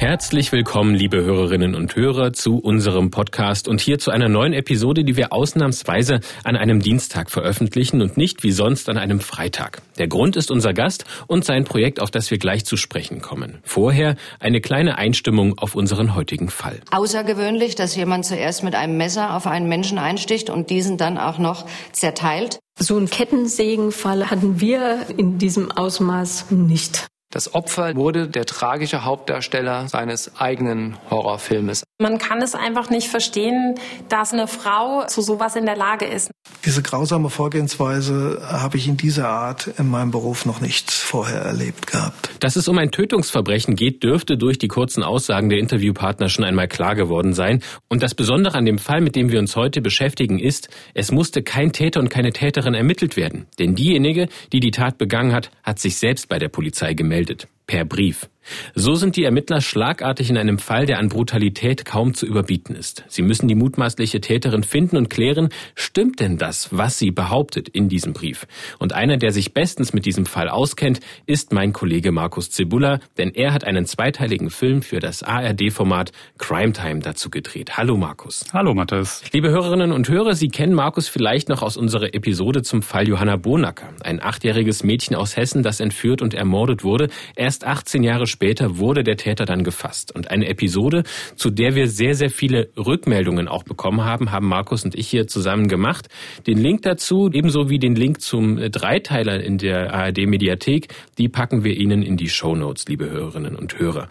Herzlich willkommen, liebe Hörerinnen und Hörer, zu unserem Podcast und hier zu einer neuen Episode, die wir ausnahmsweise an einem Dienstag veröffentlichen und nicht wie sonst an einem Freitag. Der Grund ist unser Gast und sein Projekt, auf das wir gleich zu sprechen kommen. Vorher eine kleine Einstimmung auf unseren heutigen Fall. Außergewöhnlich, dass jemand zuerst mit einem Messer auf einen Menschen einsticht und diesen dann auch noch zerteilt. So einen Kettensägenfall hatten wir in diesem Ausmaß nicht. Das Opfer wurde der tragische Hauptdarsteller seines eigenen Horrorfilmes. Man kann es einfach nicht verstehen, dass eine Frau zu sowas in der Lage ist. Diese grausame Vorgehensweise habe ich in dieser Art in meinem Beruf noch nicht vorher erlebt gehabt. Dass es um ein Tötungsverbrechen geht, dürfte durch die kurzen Aussagen der Interviewpartner schon einmal klar geworden sein. Und das Besondere an dem Fall, mit dem wir uns heute beschäftigen, ist, es musste kein Täter und keine Täterin ermittelt werden. Denn diejenige, die die Tat begangen hat, hat sich selbst bei der Polizei gemeldet gemeldet, per Brief. So sind die Ermittler schlagartig in einem Fall, der an Brutalität kaum zu überbieten ist. Sie müssen die mutmaßliche Täterin finden und klären, stimmt denn das, was sie behauptet in diesem Brief? Und einer, der sich bestens mit diesem Fall auskennt, ist mein Kollege Markus Zibula, denn er hat einen zweiteiligen Film für das ARD-Format Crime Time dazu gedreht. Hallo Markus. Hallo Mathis. Liebe Hörerinnen und Hörer, Sie kennen Markus vielleicht noch aus unserer Episode zum Fall Johanna Bonacker, ein achtjähriges Mädchen aus Hessen, das entführt und ermordet wurde. Erst 18 Jahre später später wurde der Täter dann gefasst. Und eine Episode, zu der wir sehr, sehr viele Rückmeldungen auch bekommen haben, haben Markus und ich hier zusammen gemacht. Den Link dazu, ebenso wie den Link zum Dreiteiler in der ARD-Mediathek, die packen wir Ihnen in die Show Notes, liebe Hörerinnen und Hörer.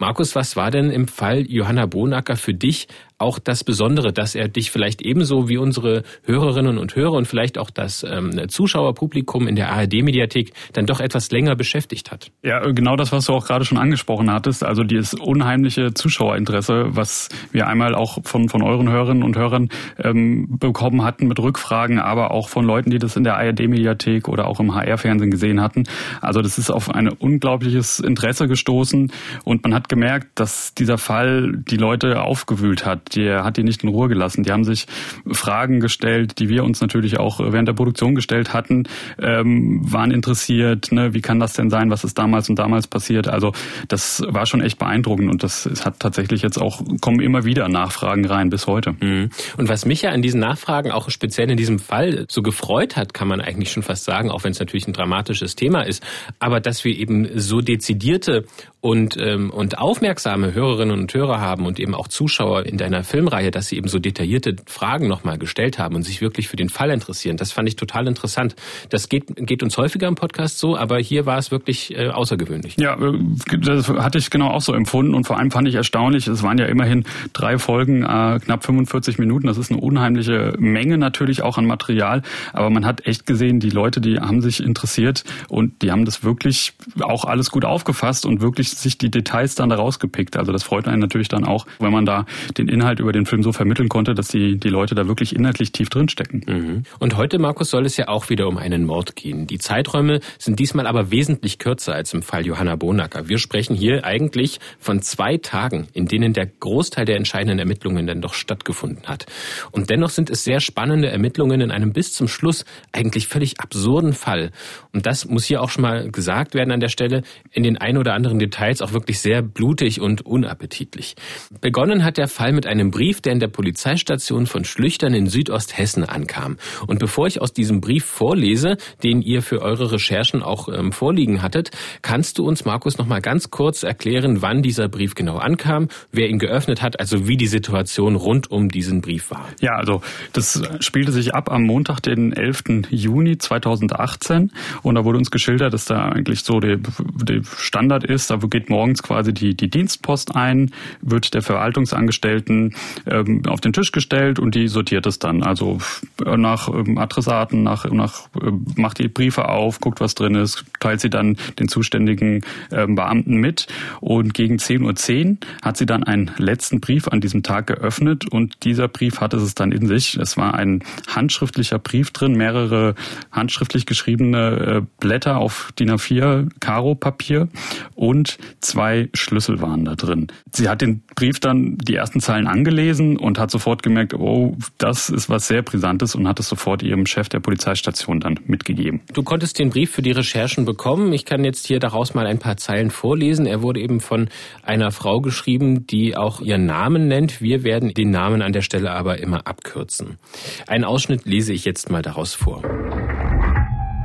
Markus, was war denn im Fall Johanna Bonacker für dich auch das Besondere, dass er dich vielleicht ebenso wie unsere Hörerinnen und Hörer und vielleicht auch das ähm, Zuschauerpublikum in der ARD-Mediathek dann doch etwas länger beschäftigt hat. Ja, genau das, was du auch gerade schon angesprochen hattest, also dieses unheimliche Zuschauerinteresse, was wir einmal auch von, von euren Hörerinnen und Hörern ähm, bekommen hatten mit Rückfragen, aber auch von Leuten, die das in der ARD-Mediathek oder auch im HR-Fernsehen gesehen hatten. Also das ist auf ein unglaubliches Interesse gestoßen und man hat gemerkt, dass dieser Fall die Leute aufgewühlt hat der hat die nicht in Ruhe gelassen. Die haben sich Fragen gestellt, die wir uns natürlich auch während der Produktion gestellt hatten, ähm, waren interessiert, ne, wie kann das denn sein, was ist damals und damals passiert. Also das war schon echt beeindruckend und das hat tatsächlich jetzt auch, kommen immer wieder Nachfragen rein bis heute. Mhm. Und was mich ja an diesen Nachfragen auch speziell in diesem Fall so gefreut hat, kann man eigentlich schon fast sagen, auch wenn es natürlich ein dramatisches Thema ist, aber dass wir eben so dezidierte und, ähm, und aufmerksame Hörerinnen und Hörer haben und eben auch Zuschauer in deiner Filmreihe, dass sie eben so detaillierte Fragen nochmal gestellt haben und sich wirklich für den Fall interessieren. Das fand ich total interessant. Das geht, geht uns häufiger im Podcast so, aber hier war es wirklich äh, außergewöhnlich. Ja, äh, das hatte ich genau auch so empfunden und vor allem fand ich erstaunlich, es waren ja immerhin drei Folgen, äh, knapp 45 Minuten. Das ist eine unheimliche Menge natürlich auch an Material, aber man hat echt gesehen, die Leute, die haben sich interessiert und die haben das wirklich auch alles gut aufgefasst und wirklich sich die Details dann da rausgepickt. Also das freut einen natürlich dann auch, wenn man da den Inhalt über den Film so vermitteln konnte, dass die, die Leute da wirklich inhaltlich tief drinstecken. Mhm. Und heute, Markus, soll es ja auch wieder um einen Mord gehen. Die Zeiträume sind diesmal aber wesentlich kürzer als im Fall Johanna Bonacker. Wir sprechen hier eigentlich von zwei Tagen, in denen der Großteil der entscheidenden Ermittlungen dann doch stattgefunden hat. Und dennoch sind es sehr spannende Ermittlungen in einem bis zum Schluss eigentlich völlig absurden Fall. Und das muss hier auch schon mal gesagt werden an der Stelle. In den ein oder anderen Details auch wirklich sehr blutig und unappetitlich. Begonnen hat der Fall mit einem Brief, der in der Polizeistation von Schlüchtern in Südosthessen ankam. Und bevor ich aus diesem Brief vorlese, den ihr für eure Recherchen auch ähm, vorliegen hattet, kannst du uns, Markus, noch mal ganz kurz erklären, wann dieser Brief genau ankam, wer ihn geöffnet hat, also wie die Situation rund um diesen Brief war. Ja, also das spielte sich ab am Montag, den 11. Juni 2018 und da wurde uns geschildert, dass da eigentlich so der, der Standard ist, da geht morgens quasi die, die Dienstpost ein, wird der Verwaltungsangestellten ähm, auf den Tisch gestellt und die sortiert es dann. Also nach ähm, Adressaten, nach, nach äh, macht die Briefe auf, guckt, was drin ist, teilt sie dann den zuständigen ähm, Beamten mit. Und gegen 10.10 Uhr .10 hat sie dann einen letzten Brief an diesem Tag geöffnet und dieser Brief hatte es dann in sich. Es war ein handschriftlicher Brief drin, mehrere handschriftlich geschriebene äh, Blätter auf DIN A4 Karo-Papier und zwei Schlüssel waren da drin. Sie hat den Brief dann die ersten Zeilen angelesen und hat sofort gemerkt, oh, das ist was sehr Brisantes und hat es sofort ihrem Chef der Polizeistation dann mitgegeben. Du konntest den Brief für die Recherchen bekommen. Ich kann jetzt hier daraus mal ein paar Zeilen vorlesen. Er wurde eben von einer Frau geschrieben, die auch ihren Namen nennt. Wir werden den Namen an der Stelle aber immer abkürzen. Einen Ausschnitt lese ich jetzt mal daraus vor.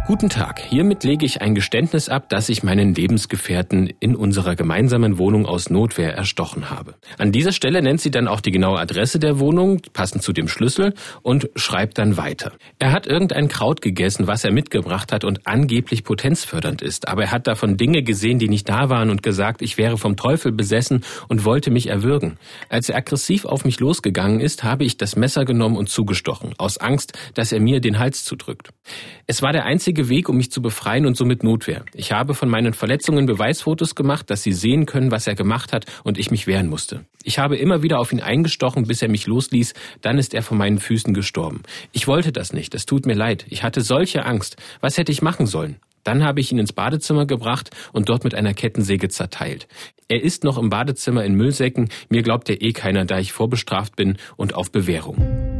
Guten Tag. Hiermit lege ich ein Geständnis ab, dass ich meinen Lebensgefährten in unserer gemeinsamen Wohnung aus Notwehr erstochen habe. An dieser Stelle nennt sie dann auch die genaue Adresse der Wohnung, passend zu dem Schlüssel, und schreibt dann weiter. Er hat irgendein Kraut gegessen, was er mitgebracht hat und angeblich potenzfördernd ist, aber er hat davon Dinge gesehen, die nicht da waren und gesagt, ich wäre vom Teufel besessen und wollte mich erwürgen. Als er aggressiv auf mich losgegangen ist, habe ich das Messer genommen und zugestochen, aus Angst, dass er mir den Hals zudrückt. Es war der einzige einzige Weg, um mich zu befreien und somit Notwehr. Ich habe von meinen Verletzungen Beweisfotos gemacht, dass sie sehen können, was er gemacht hat und ich mich wehren musste. Ich habe immer wieder auf ihn eingestochen, bis er mich losließ, dann ist er von meinen Füßen gestorben. Ich wollte das nicht, es tut mir leid. Ich hatte solche Angst. Was hätte ich machen sollen? Dann habe ich ihn ins Badezimmer gebracht und dort mit einer Kettensäge zerteilt. Er ist noch im Badezimmer in Müllsäcken, mir glaubt er eh keiner, da ich vorbestraft bin und auf Bewährung.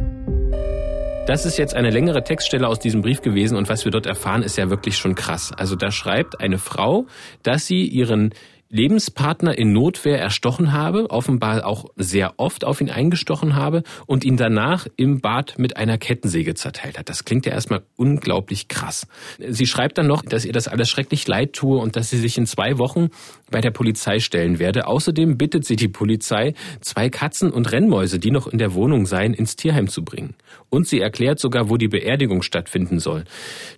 Das ist jetzt eine längere Textstelle aus diesem Brief gewesen und was wir dort erfahren, ist ja wirklich schon krass. Also da schreibt eine Frau, dass sie ihren Lebenspartner in Notwehr erstochen habe, offenbar auch sehr oft auf ihn eingestochen habe und ihn danach im Bad mit einer Kettensäge zerteilt hat. Das klingt ja erstmal unglaublich krass. Sie schreibt dann noch, dass ihr das alles schrecklich leid tue und dass sie sich in zwei Wochen bei der Polizei stellen werde. Außerdem bittet sie die Polizei, zwei Katzen und Rennmäuse, die noch in der Wohnung seien, ins Tierheim zu bringen. Und sie erklärt sogar, wo die Beerdigung stattfinden soll.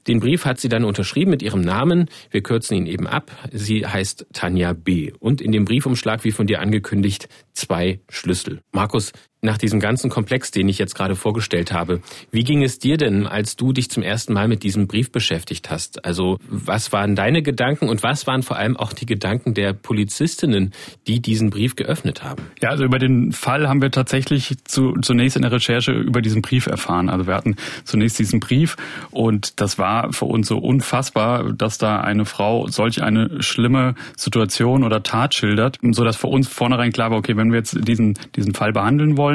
Den Brief hat sie dann unterschrieben mit ihrem Namen. Wir kürzen ihn eben ab. Sie heißt Tanja B. Und in dem Briefumschlag, wie von dir angekündigt, zwei Schlüssel. Markus, nach diesem ganzen Komplex, den ich jetzt gerade vorgestellt habe, wie ging es dir denn, als du dich zum ersten Mal mit diesem Brief beschäftigt hast? Also was waren deine Gedanken und was waren vor allem auch die Gedanken der Polizistinnen, die diesen Brief geöffnet haben? Ja, also über den Fall haben wir tatsächlich zu, zunächst in der Recherche über diesen Brief erfahren. Also wir hatten zunächst diesen Brief und das war für uns so unfassbar, dass da eine Frau solch eine schlimme Situation oder Tat schildert, so dass für uns vornherein klar war, okay, wenn wir jetzt diesen, diesen Fall behandeln wollen,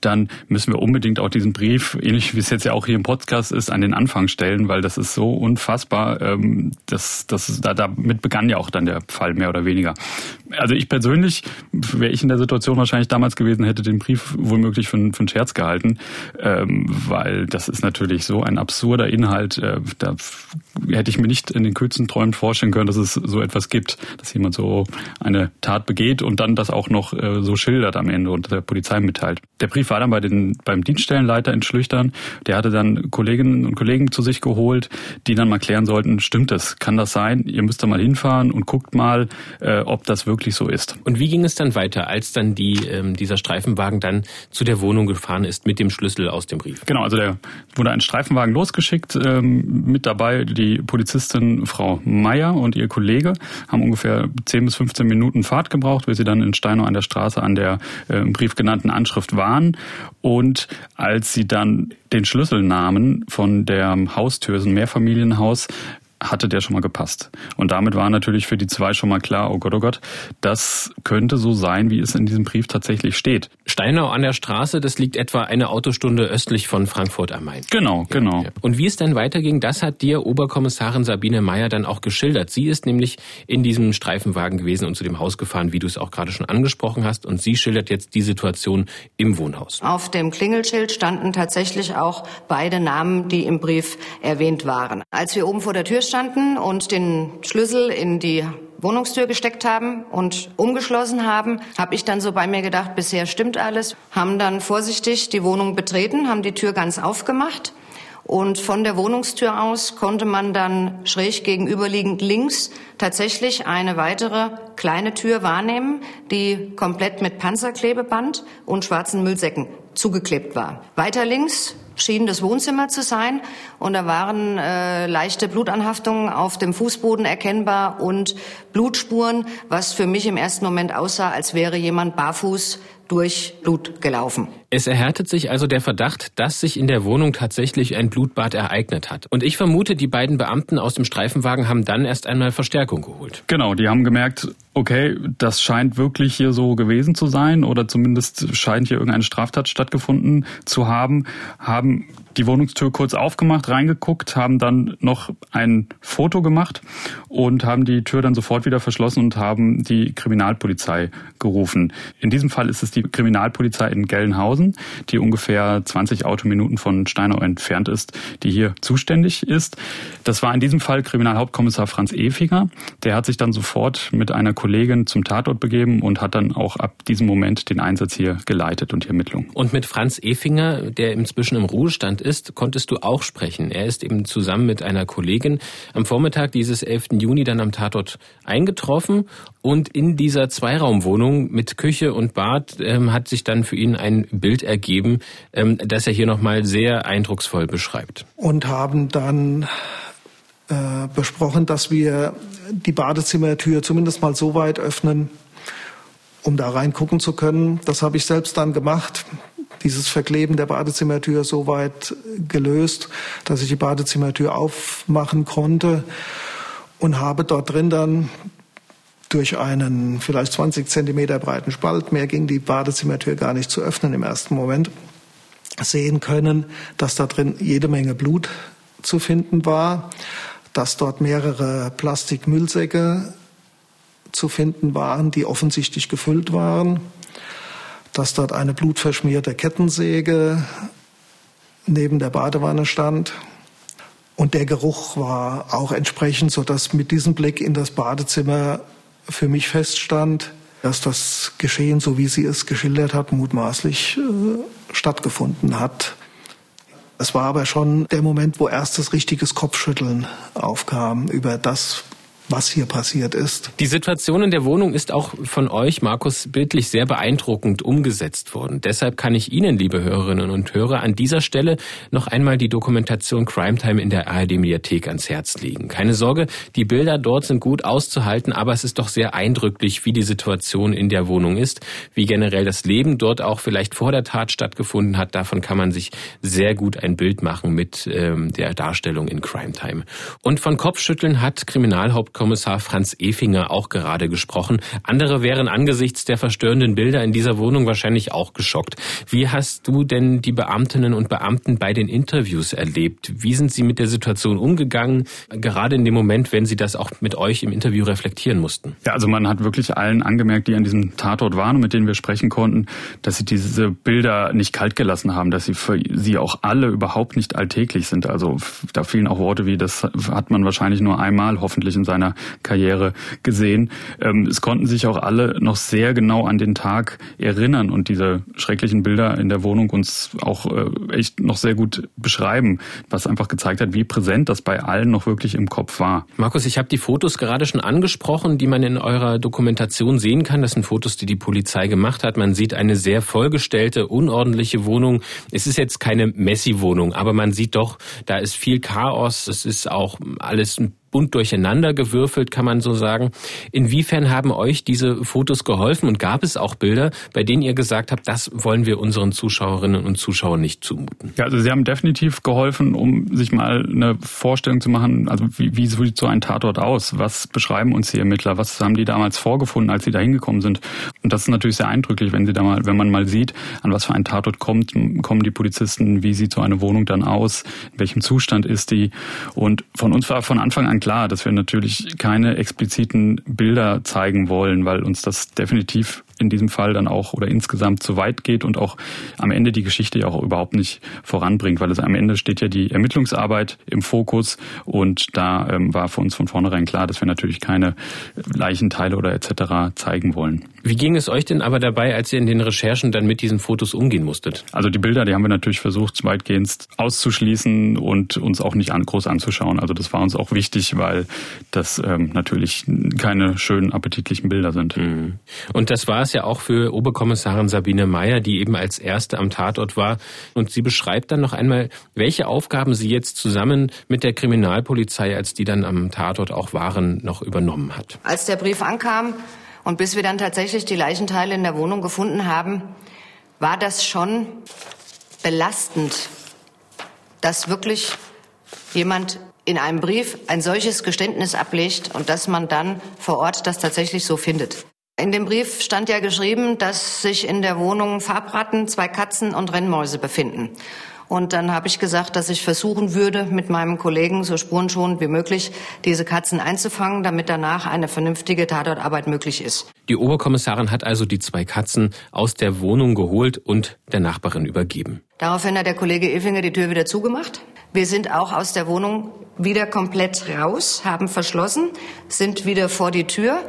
dann müssen wir unbedingt auch diesen Brief, ähnlich wie es jetzt ja auch hier im Podcast ist, an den Anfang stellen, weil das ist so unfassbar. Ähm, das, das, da, damit begann ja auch dann der Fall mehr oder weniger. Also ich persönlich, wäre ich in der Situation wahrscheinlich damals gewesen, hätte den Brief womöglich für, für einen Scherz gehalten, ähm, weil das ist natürlich so ein absurder Inhalt. Äh, da hätte ich mir nicht in den kühlsten Träumen vorstellen können, dass es so etwas gibt, dass jemand so eine Tat begeht und dann das auch noch äh, so schildert am Ende und der Polizei mitteilt. Der Brief war dann bei den, beim Dienststellenleiter in Schlüchtern. Der hatte dann Kolleginnen und Kollegen zu sich geholt, die dann mal klären sollten, stimmt das? Kann das sein? Ihr müsst da mal hinfahren und guckt mal, äh, ob das wirklich so ist. Und wie ging es dann weiter, als dann die, ähm, dieser Streifenwagen dann zu der Wohnung gefahren ist mit dem Schlüssel aus dem Brief? Genau, also der wurde ein Streifenwagen losgeschickt, ähm, mit dabei die Polizistin Frau Meier und ihr Kollege, haben ungefähr 10 bis 15 Minuten Fahrt gebraucht, bis sie dann in Steinau an der Straße an der äh, im Brief genannten Anschrift waren. Und als sie dann den Schlüssel nahmen von der Haustür, so ein Mehrfamilienhaus, hatte der schon mal gepasst. Und damit war natürlich für die zwei schon mal klar, oh Gott, oh Gott, das könnte so sein, wie es in diesem Brief tatsächlich steht. Steinau an der Straße, das liegt etwa eine Autostunde östlich von Frankfurt am Main. Genau, genau. Und wie es dann weiterging, das hat dir Oberkommissarin Sabine Meyer dann auch geschildert. Sie ist nämlich in diesem Streifenwagen gewesen und zu dem Haus gefahren, wie du es auch gerade schon angesprochen hast. Und sie schildert jetzt die Situation im Wohnhaus. Auf dem Klingelschild standen tatsächlich auch beide Namen, die im Brief erwähnt waren. Als wir oben vor der Tür standen und den Schlüssel in die Wohnungstür gesteckt haben und umgeschlossen haben, habe ich dann so bei mir gedacht, bisher stimmt alles, haben dann vorsichtig die Wohnung betreten, haben die Tür ganz aufgemacht und von der Wohnungstür aus konnte man dann schräg gegenüberliegend links tatsächlich eine weitere kleine Tür wahrnehmen, die komplett mit Panzerklebeband und schwarzen Müllsäcken zugeklebt war. Weiter links schien das Wohnzimmer zu sein und da waren äh, leichte Blutanhaftungen auf dem Fußboden erkennbar und Blutspuren, was für mich im ersten Moment aussah, als wäre jemand barfuß durch Blut gelaufen. Es erhärtet sich also der Verdacht, dass sich in der Wohnung tatsächlich ein Blutbad ereignet hat. Und ich vermute, die beiden Beamten aus dem Streifenwagen haben dann erst einmal Verstärkung geholt. Genau, die haben gemerkt, okay, das scheint wirklich hier so gewesen zu sein oder zumindest scheint hier irgendeine Straftat stattgefunden zu haben, haben die Wohnungstür kurz aufgemacht, reingeguckt, haben dann noch ein Foto gemacht und haben die Tür dann sofort wieder verschlossen und haben die Kriminalpolizei gerufen. In diesem Fall ist es die Kriminalpolizei in Gelnhausen, die ungefähr 20 Autominuten von Steinau entfernt ist, die hier zuständig ist. Das war in diesem Fall Kriminalhauptkommissar Franz Efinger. Der hat sich dann sofort mit einer Kollegin zum Tatort begeben und hat dann auch ab diesem Moment den Einsatz hier geleitet und die Ermittlungen. Und mit Franz Efinger, der inzwischen im Ruhestand ist, konntest du auch sprechen. Er ist eben zusammen mit einer Kollegin am Vormittag dieses 11. Juni dann am Tatort eingetroffen und in dieser Zweiraumwohnung mit Küche und Bad ähm, hat sich dann für ihn ein Bild ergeben, ähm, das er hier nochmal sehr eindrucksvoll beschreibt. Und haben dann äh, besprochen, dass wir die Badezimmertür zumindest mal so weit öffnen, um da reingucken zu können. Das habe ich selbst dann gemacht dieses Verkleben der Badezimmertür so weit gelöst, dass ich die Badezimmertür aufmachen konnte und habe dort drin dann durch einen vielleicht 20 Zentimeter breiten Spalt, mehr ging die Badezimmertür gar nicht zu öffnen im ersten Moment, sehen können, dass da drin jede Menge Blut zu finden war, dass dort mehrere Plastikmüllsäcke zu finden waren, die offensichtlich gefüllt waren dass dort eine blutverschmierte Kettensäge neben der Badewanne stand. Und der Geruch war auch entsprechend, so dass mit diesem Blick in das Badezimmer für mich feststand, dass das Geschehen, so wie sie es geschildert hat, mutmaßlich äh, stattgefunden hat. Es war aber schon der Moment, wo erstes richtiges Kopfschütteln aufkam über das, was hier passiert ist. Die Situation in der Wohnung ist auch von euch, Markus, bildlich sehr beeindruckend umgesetzt worden. Deshalb kann ich Ihnen, liebe Hörerinnen und Hörer, an dieser Stelle noch einmal die Dokumentation Crime Time in der ARD Mediathek ans Herz legen. Keine Sorge, die Bilder dort sind gut auszuhalten, aber es ist doch sehr eindrücklich, wie die Situation in der Wohnung ist, wie generell das Leben dort auch vielleicht vor der Tat stattgefunden hat. Davon kann man sich sehr gut ein Bild machen mit ähm, der Darstellung in Crime Time. Und von Kopfschütteln hat Kriminalhauptkommissar Kommissar Franz Efinger auch gerade gesprochen. Andere wären angesichts der verstörenden Bilder in dieser Wohnung wahrscheinlich auch geschockt. Wie hast du denn die Beamtinnen und Beamten bei den Interviews erlebt? Wie sind sie mit der Situation umgegangen, gerade in dem Moment, wenn sie das auch mit euch im Interview reflektieren mussten? Ja, also man hat wirklich allen angemerkt, die an diesem Tatort waren und mit denen wir sprechen konnten, dass sie diese Bilder nicht kalt gelassen haben, dass sie für sie auch alle überhaupt nicht alltäglich sind. Also da fielen auch Worte wie, das hat man wahrscheinlich nur einmal hoffentlich in seiner Karriere gesehen. Ähm, es konnten sich auch alle noch sehr genau an den Tag erinnern und diese schrecklichen Bilder in der Wohnung uns auch äh, echt noch sehr gut beschreiben, was einfach gezeigt hat, wie präsent das bei allen noch wirklich im Kopf war. Markus, ich habe die Fotos gerade schon angesprochen, die man in eurer Dokumentation sehen kann. Das sind Fotos, die die Polizei gemacht hat. Man sieht eine sehr vollgestellte, unordentliche Wohnung. Es ist jetzt keine Messi-Wohnung, aber man sieht doch, da ist viel Chaos. Es ist auch alles ein bunt durcheinander gewürfelt, kann man so sagen. Inwiefern haben euch diese Fotos geholfen und gab es auch Bilder, bei denen ihr gesagt habt, das wollen wir unseren Zuschauerinnen und Zuschauern nicht zumuten? Ja, also sie haben definitiv geholfen, um sich mal eine Vorstellung zu machen, also wie, wie sieht so ein Tatort aus? Was beschreiben uns die Ermittler? Was haben die damals vorgefunden, als sie da hingekommen sind? Und das ist natürlich sehr eindrücklich, wenn sie da mal, wenn man mal sieht, an was für ein Tatort kommt, kommen die Polizisten, wie sieht so eine Wohnung dann aus, in welchem Zustand ist die? Und von uns war von Anfang an klar, dass wir natürlich keine expliziten Bilder zeigen wollen, weil uns das definitiv in diesem Fall dann auch oder insgesamt zu weit geht und auch am Ende die Geschichte ja auch überhaupt nicht voranbringt, weil es am Ende steht ja die Ermittlungsarbeit im Fokus und da ähm, war für uns von vornherein klar, dass wir natürlich keine Leichenteile oder etc. zeigen wollen. Wie ging es euch denn aber dabei, als ihr in den Recherchen dann mit diesen Fotos umgehen musstet? Also die Bilder, die haben wir natürlich versucht, weitgehend auszuschließen und uns auch nicht an, groß anzuschauen. Also das war uns auch wichtig, weil das ähm, natürlich keine schönen, appetitlichen Bilder sind. Mhm. Und das war es ja auch für Oberkommissarin Sabine Meyer, die eben als erste am Tatort war. Und sie beschreibt dann noch einmal, welche Aufgaben sie jetzt zusammen mit der Kriminalpolizei, als die dann am Tatort auch waren, noch übernommen hat. Als der Brief ankam, und bis wir dann tatsächlich die Leichenteile in der Wohnung gefunden haben, war das schon belastend, dass wirklich jemand in einem Brief ein solches Geständnis ablegt und dass man dann vor Ort das tatsächlich so findet. In dem Brief stand ja geschrieben, dass sich in der Wohnung Farbratten, zwei Katzen und Rennmäuse befinden. Und dann habe ich gesagt, dass ich versuchen würde, mit meinem Kollegen so spurenschonend wie möglich diese Katzen einzufangen, damit danach eine vernünftige Tatortarbeit möglich ist. Die Oberkommissarin hat also die zwei Katzen aus der Wohnung geholt und der Nachbarin übergeben. Daraufhin hat der Kollege Efinger die Tür wieder zugemacht. Wir sind auch aus der Wohnung wieder komplett raus, haben verschlossen, sind wieder vor die Tür.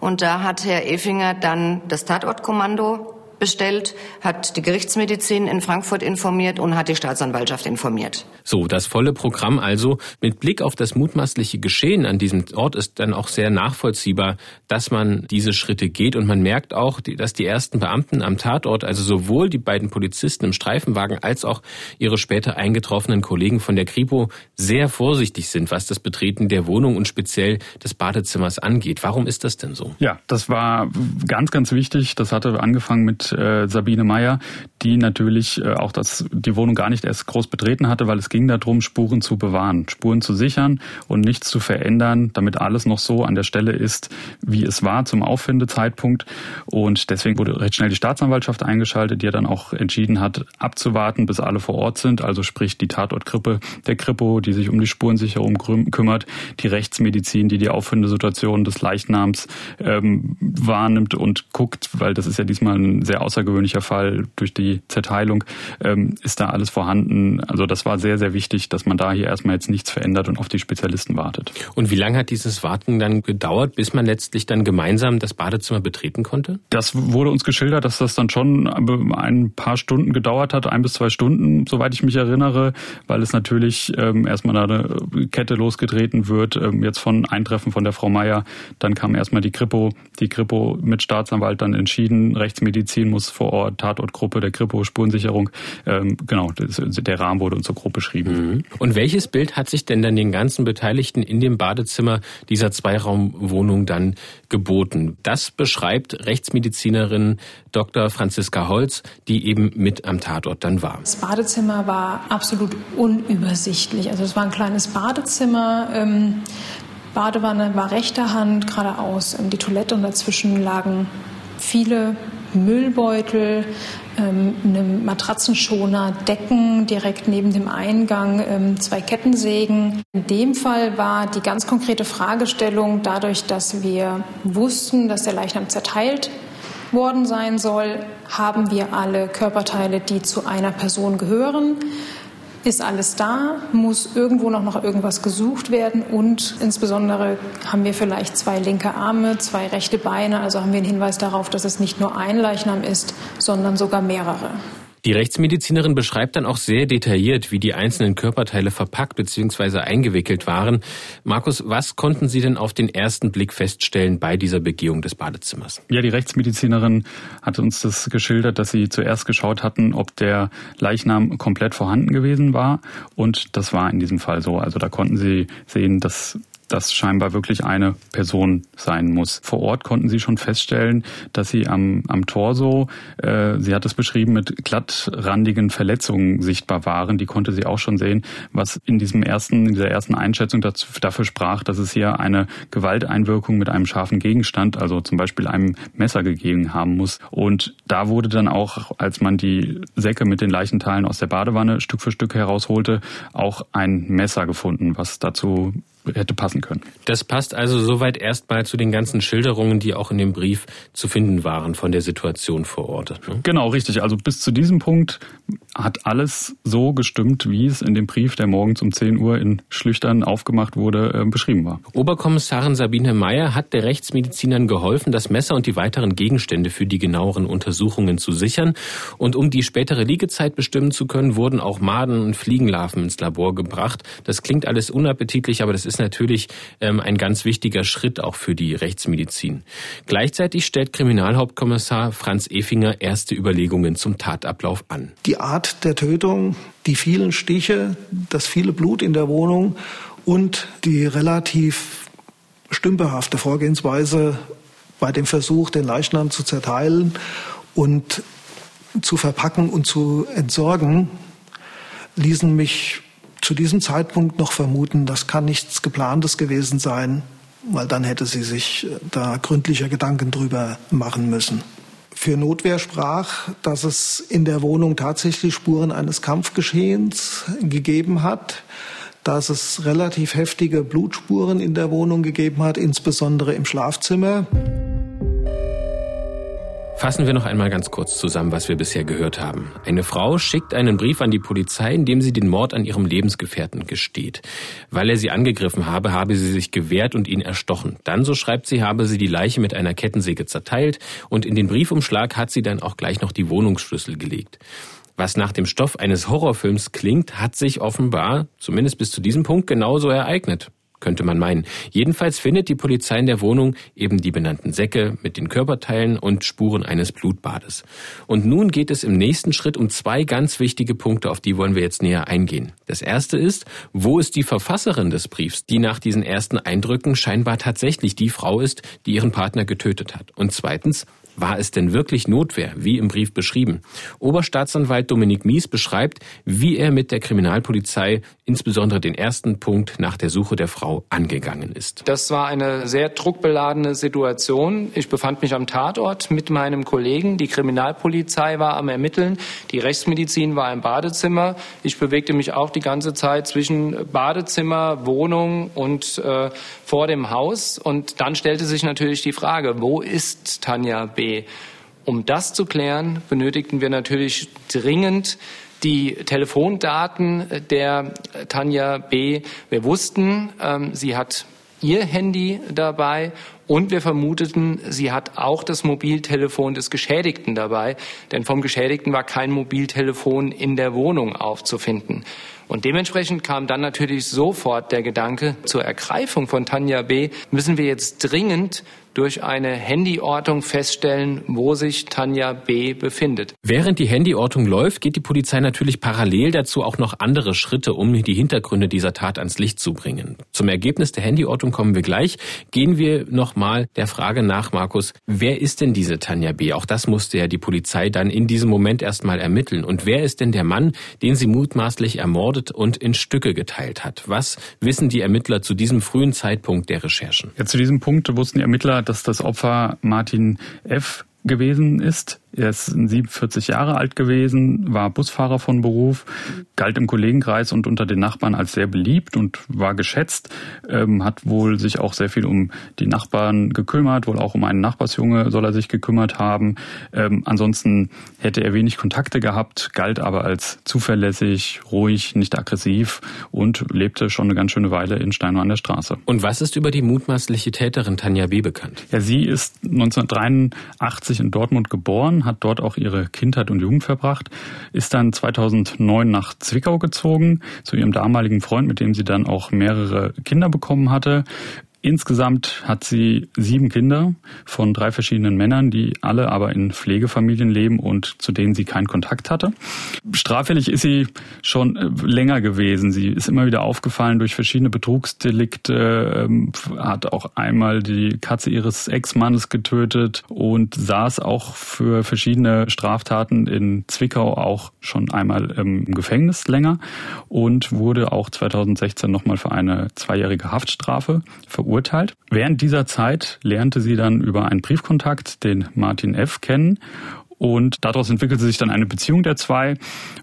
Und da hat Herr Efinger dann das Tatortkommando bestellt, hat die Gerichtsmedizin in Frankfurt informiert und hat die Staatsanwaltschaft informiert. So, das volle Programm also. Mit Blick auf das mutmaßliche Geschehen an diesem Ort ist dann auch sehr nachvollziehbar, dass man diese Schritte geht und man merkt auch, dass die ersten Beamten am Tatort, also sowohl die beiden Polizisten im Streifenwagen als auch ihre später eingetroffenen Kollegen von der Kripo sehr vorsichtig sind, was das Betreten der Wohnung und speziell des Badezimmers angeht. Warum ist das denn so? Ja, das war ganz, ganz wichtig. Das hatte angefangen mit äh, Sabine Meyer, die natürlich äh, auch das, die Wohnung gar nicht erst groß betreten hatte, weil es ging darum, Spuren zu bewahren, Spuren zu sichern und nichts zu verändern, damit alles noch so an der Stelle ist, wie es war zum Auffindezeitpunkt. Und deswegen wurde recht schnell die Staatsanwaltschaft eingeschaltet, die ja dann auch entschieden hat, abzuwarten, bis alle vor Ort sind. Also sprich die Tatortkrippe der Kripo, die sich um die Spurensicherung kümmert, die Rechtsmedizin, die die Auffindesituation des Leichnams ähm, wahrnimmt und guckt, weil das ist ja diesmal ein sehr außergewöhnlicher Fall durch die Zerteilung, ähm, ist da alles vorhanden. Also das war sehr, sehr wichtig, dass man da hier erstmal jetzt nichts verändert und auf die Spezialisten wartet. Und wie lange hat dieses Warten dann gedauert, bis man letztlich dann gemeinsam das Badezimmer betreten konnte? Das wurde uns geschildert, dass das dann schon ein paar Stunden gedauert hat, ein bis zwei Stunden, soweit ich mich erinnere, weil es natürlich ähm, erstmal eine Kette losgetreten wird, ähm, jetzt von Eintreffen von der Frau Meier. Dann kam erstmal die Kripo, die Kripo mit Staatsanwalt dann entschieden, Rechtsmedizin muss vor Ort, Tatortgruppe der Kripo, Spurensicherung. Ähm, genau, das, der Rahmen wurde uns so grob beschrieben. Mhm. Und welches Bild hat sich denn dann den ganzen Beteiligten in dem Badezimmer dieser Zweiraumwohnung dann geboten? Das beschreibt Rechtsmedizinerin Dr. Franziska Holz, die eben mit am Tatort dann war. Das Badezimmer war absolut unübersichtlich. Also es war ein kleines Badezimmer. Ähm, Badewanne war rechter Hand geradeaus. Ähm, die Toilette und dazwischen lagen viele Müllbeutel, ähm, eine Matratzenschoner, Decken direkt neben dem Eingang, ähm, zwei Kettensägen. In dem Fall war die ganz konkrete Fragestellung dadurch, dass wir wussten, dass der Leichnam zerteilt worden sein soll, haben wir alle Körperteile, die zu einer Person gehören, ist alles da? Muss irgendwo noch nach irgendwas gesucht werden? Und insbesondere haben wir vielleicht zwei linke Arme, zwei rechte Beine. Also haben wir einen Hinweis darauf, dass es nicht nur ein Leichnam ist, sondern sogar mehrere. Die Rechtsmedizinerin beschreibt dann auch sehr detailliert, wie die einzelnen Körperteile verpackt bzw. eingewickelt waren. Markus, was konnten Sie denn auf den ersten Blick feststellen bei dieser Begehung des Badezimmers? Ja, die Rechtsmedizinerin hat uns das geschildert, dass sie zuerst geschaut hatten, ob der Leichnam komplett vorhanden gewesen war. Und das war in diesem Fall so. Also da konnten sie sehen, dass das scheinbar wirklich eine Person sein muss. Vor Ort konnten sie schon feststellen, dass sie am, am Torso, äh, sie hat es beschrieben, mit glattrandigen Verletzungen sichtbar waren. Die konnte sie auch schon sehen, was in diesem ersten, in dieser ersten Einschätzung dazu, dafür sprach, dass es hier eine Gewalteinwirkung mit einem scharfen Gegenstand, also zum Beispiel einem Messer gegeben haben muss. Und da wurde dann auch, als man die Säcke mit den Leichenteilen aus der Badewanne Stück für Stück herausholte, auch ein Messer gefunden, was dazu hätte passen können. Das passt also soweit erstmal zu den ganzen Schilderungen, die auch in dem Brief zu finden waren von der Situation vor Ort. Ne? Genau, richtig. Also bis zu diesem Punkt hat alles so gestimmt, wie es in dem Brief, der morgens um 10 Uhr in Schlüchtern aufgemacht wurde, äh, beschrieben war. Oberkommissarin Sabine Meyer hat der Rechtsmedizinern geholfen, das Messer und die weiteren Gegenstände für die genaueren Untersuchungen zu sichern. Und um die spätere Liegezeit bestimmen zu können, wurden auch Maden und Fliegenlarven ins Labor gebracht. Das klingt alles unappetitlich, aber das ist natürlich ähm, ein ganz wichtiger Schritt auch für die Rechtsmedizin. Gleichzeitig stellt Kriminalhauptkommissar Franz Efinger erste Überlegungen zum Tatablauf an. Die Art der Tötung, die vielen Stiche, das viele Blut in der Wohnung und die relativ stümperhafte Vorgehensweise bei dem Versuch, den Leichnam zu zerteilen und zu verpacken und zu entsorgen, ließen mich zu diesem Zeitpunkt noch vermuten, das kann nichts Geplantes gewesen sein, weil dann hätte sie sich äh, da gründlicher Gedanken drüber machen müssen. Für Notwehr sprach, dass es in der Wohnung tatsächlich Spuren eines Kampfgeschehens gegeben hat, dass es relativ heftige Blutspuren in der Wohnung gegeben hat, insbesondere im Schlafzimmer. Fassen wir noch einmal ganz kurz zusammen, was wir bisher gehört haben. Eine Frau schickt einen Brief an die Polizei, in dem sie den Mord an ihrem Lebensgefährten gesteht. Weil er sie angegriffen habe, habe sie sich gewehrt und ihn erstochen. Dann, so schreibt sie, habe sie die Leiche mit einer Kettensäge zerteilt und in den Briefumschlag hat sie dann auch gleich noch die Wohnungsschlüssel gelegt. Was nach dem Stoff eines Horrorfilms klingt, hat sich offenbar, zumindest bis zu diesem Punkt, genauso ereignet könnte man meinen. Jedenfalls findet die Polizei in der Wohnung eben die benannten Säcke mit den Körperteilen und Spuren eines Blutbades. Und nun geht es im nächsten Schritt um zwei ganz wichtige Punkte, auf die wollen wir jetzt näher eingehen. Das erste ist, wo ist die Verfasserin des Briefs, die nach diesen ersten Eindrücken scheinbar tatsächlich die Frau ist, die ihren Partner getötet hat? Und zweitens, war es denn wirklich Notwehr, wie im Brief beschrieben? Oberstaatsanwalt Dominik Mies beschreibt, wie er mit der Kriminalpolizei insbesondere den ersten Punkt nach der Suche der Frau angegangen ist. Das war eine sehr druckbeladene Situation. Ich befand mich am Tatort mit meinem Kollegen. Die Kriminalpolizei war am Ermitteln. Die Rechtsmedizin war im Badezimmer. Ich bewegte mich auch die ganze Zeit zwischen Badezimmer, Wohnung und äh, vor dem Haus. Und dann stellte sich natürlich die Frage, wo ist Tanja B.? Um das zu klären, benötigten wir natürlich dringend die Telefondaten der Tanja B. Wir wussten, ähm, sie hat ihr Handy dabei und wir vermuteten, sie hat auch das Mobiltelefon des Geschädigten dabei, denn vom Geschädigten war kein Mobiltelefon in der Wohnung aufzufinden. Und dementsprechend kam dann natürlich sofort der Gedanke, zur Ergreifung von Tanja B. müssen wir jetzt dringend durch eine Handyortung feststellen, wo sich Tanja B. befindet. Während die Handyortung läuft, geht die Polizei natürlich parallel dazu auch noch andere Schritte, um die Hintergründe dieser Tat ans Licht zu bringen. Zum Ergebnis der Handyortung kommen wir gleich. Gehen wir nochmal der Frage nach, Markus, wer ist denn diese Tanja B? Auch das musste ja die Polizei dann in diesem Moment erstmal ermitteln. Und wer ist denn der Mann, den sie mutmaßlich ermordet und in Stücke geteilt hat? Was wissen die Ermittler zu diesem frühen Zeitpunkt der Recherchen? Ja, zu diesem Punkt wussten die Ermittler, dass das Opfer Martin F. gewesen ist. Er ist 47 Jahre alt gewesen, war Busfahrer von Beruf, galt im Kollegenkreis und unter den Nachbarn als sehr beliebt und war geschätzt, ähm, hat wohl sich auch sehr viel um die Nachbarn gekümmert, wohl auch um einen Nachbarsjunge soll er sich gekümmert haben. Ähm, ansonsten hätte er wenig Kontakte gehabt, galt aber als zuverlässig, ruhig, nicht aggressiv und lebte schon eine ganz schöne Weile in Steinau an der Straße. Und was ist über die mutmaßliche Täterin Tanja B. bekannt? Ja, sie ist 1983 in Dortmund geboren hat dort auch ihre Kindheit und Jugend verbracht, ist dann 2009 nach Zwickau gezogen zu ihrem damaligen Freund, mit dem sie dann auch mehrere Kinder bekommen hatte. Insgesamt hat sie sieben Kinder von drei verschiedenen Männern, die alle aber in Pflegefamilien leben und zu denen sie keinen Kontakt hatte. Straffällig ist sie schon äh, länger gewesen. Sie ist immer wieder aufgefallen durch verschiedene Betrugsdelikte, ähm, hat auch einmal die Katze ihres Ex-Mannes getötet und saß auch für verschiedene Straftaten in Zwickau auch schon einmal im Gefängnis länger und wurde auch 2016 nochmal für eine zweijährige Haftstrafe verurteilt verurteilt. Während dieser Zeit lernte sie dann über einen Briefkontakt den Martin F. kennen und daraus entwickelte sich dann eine Beziehung der zwei.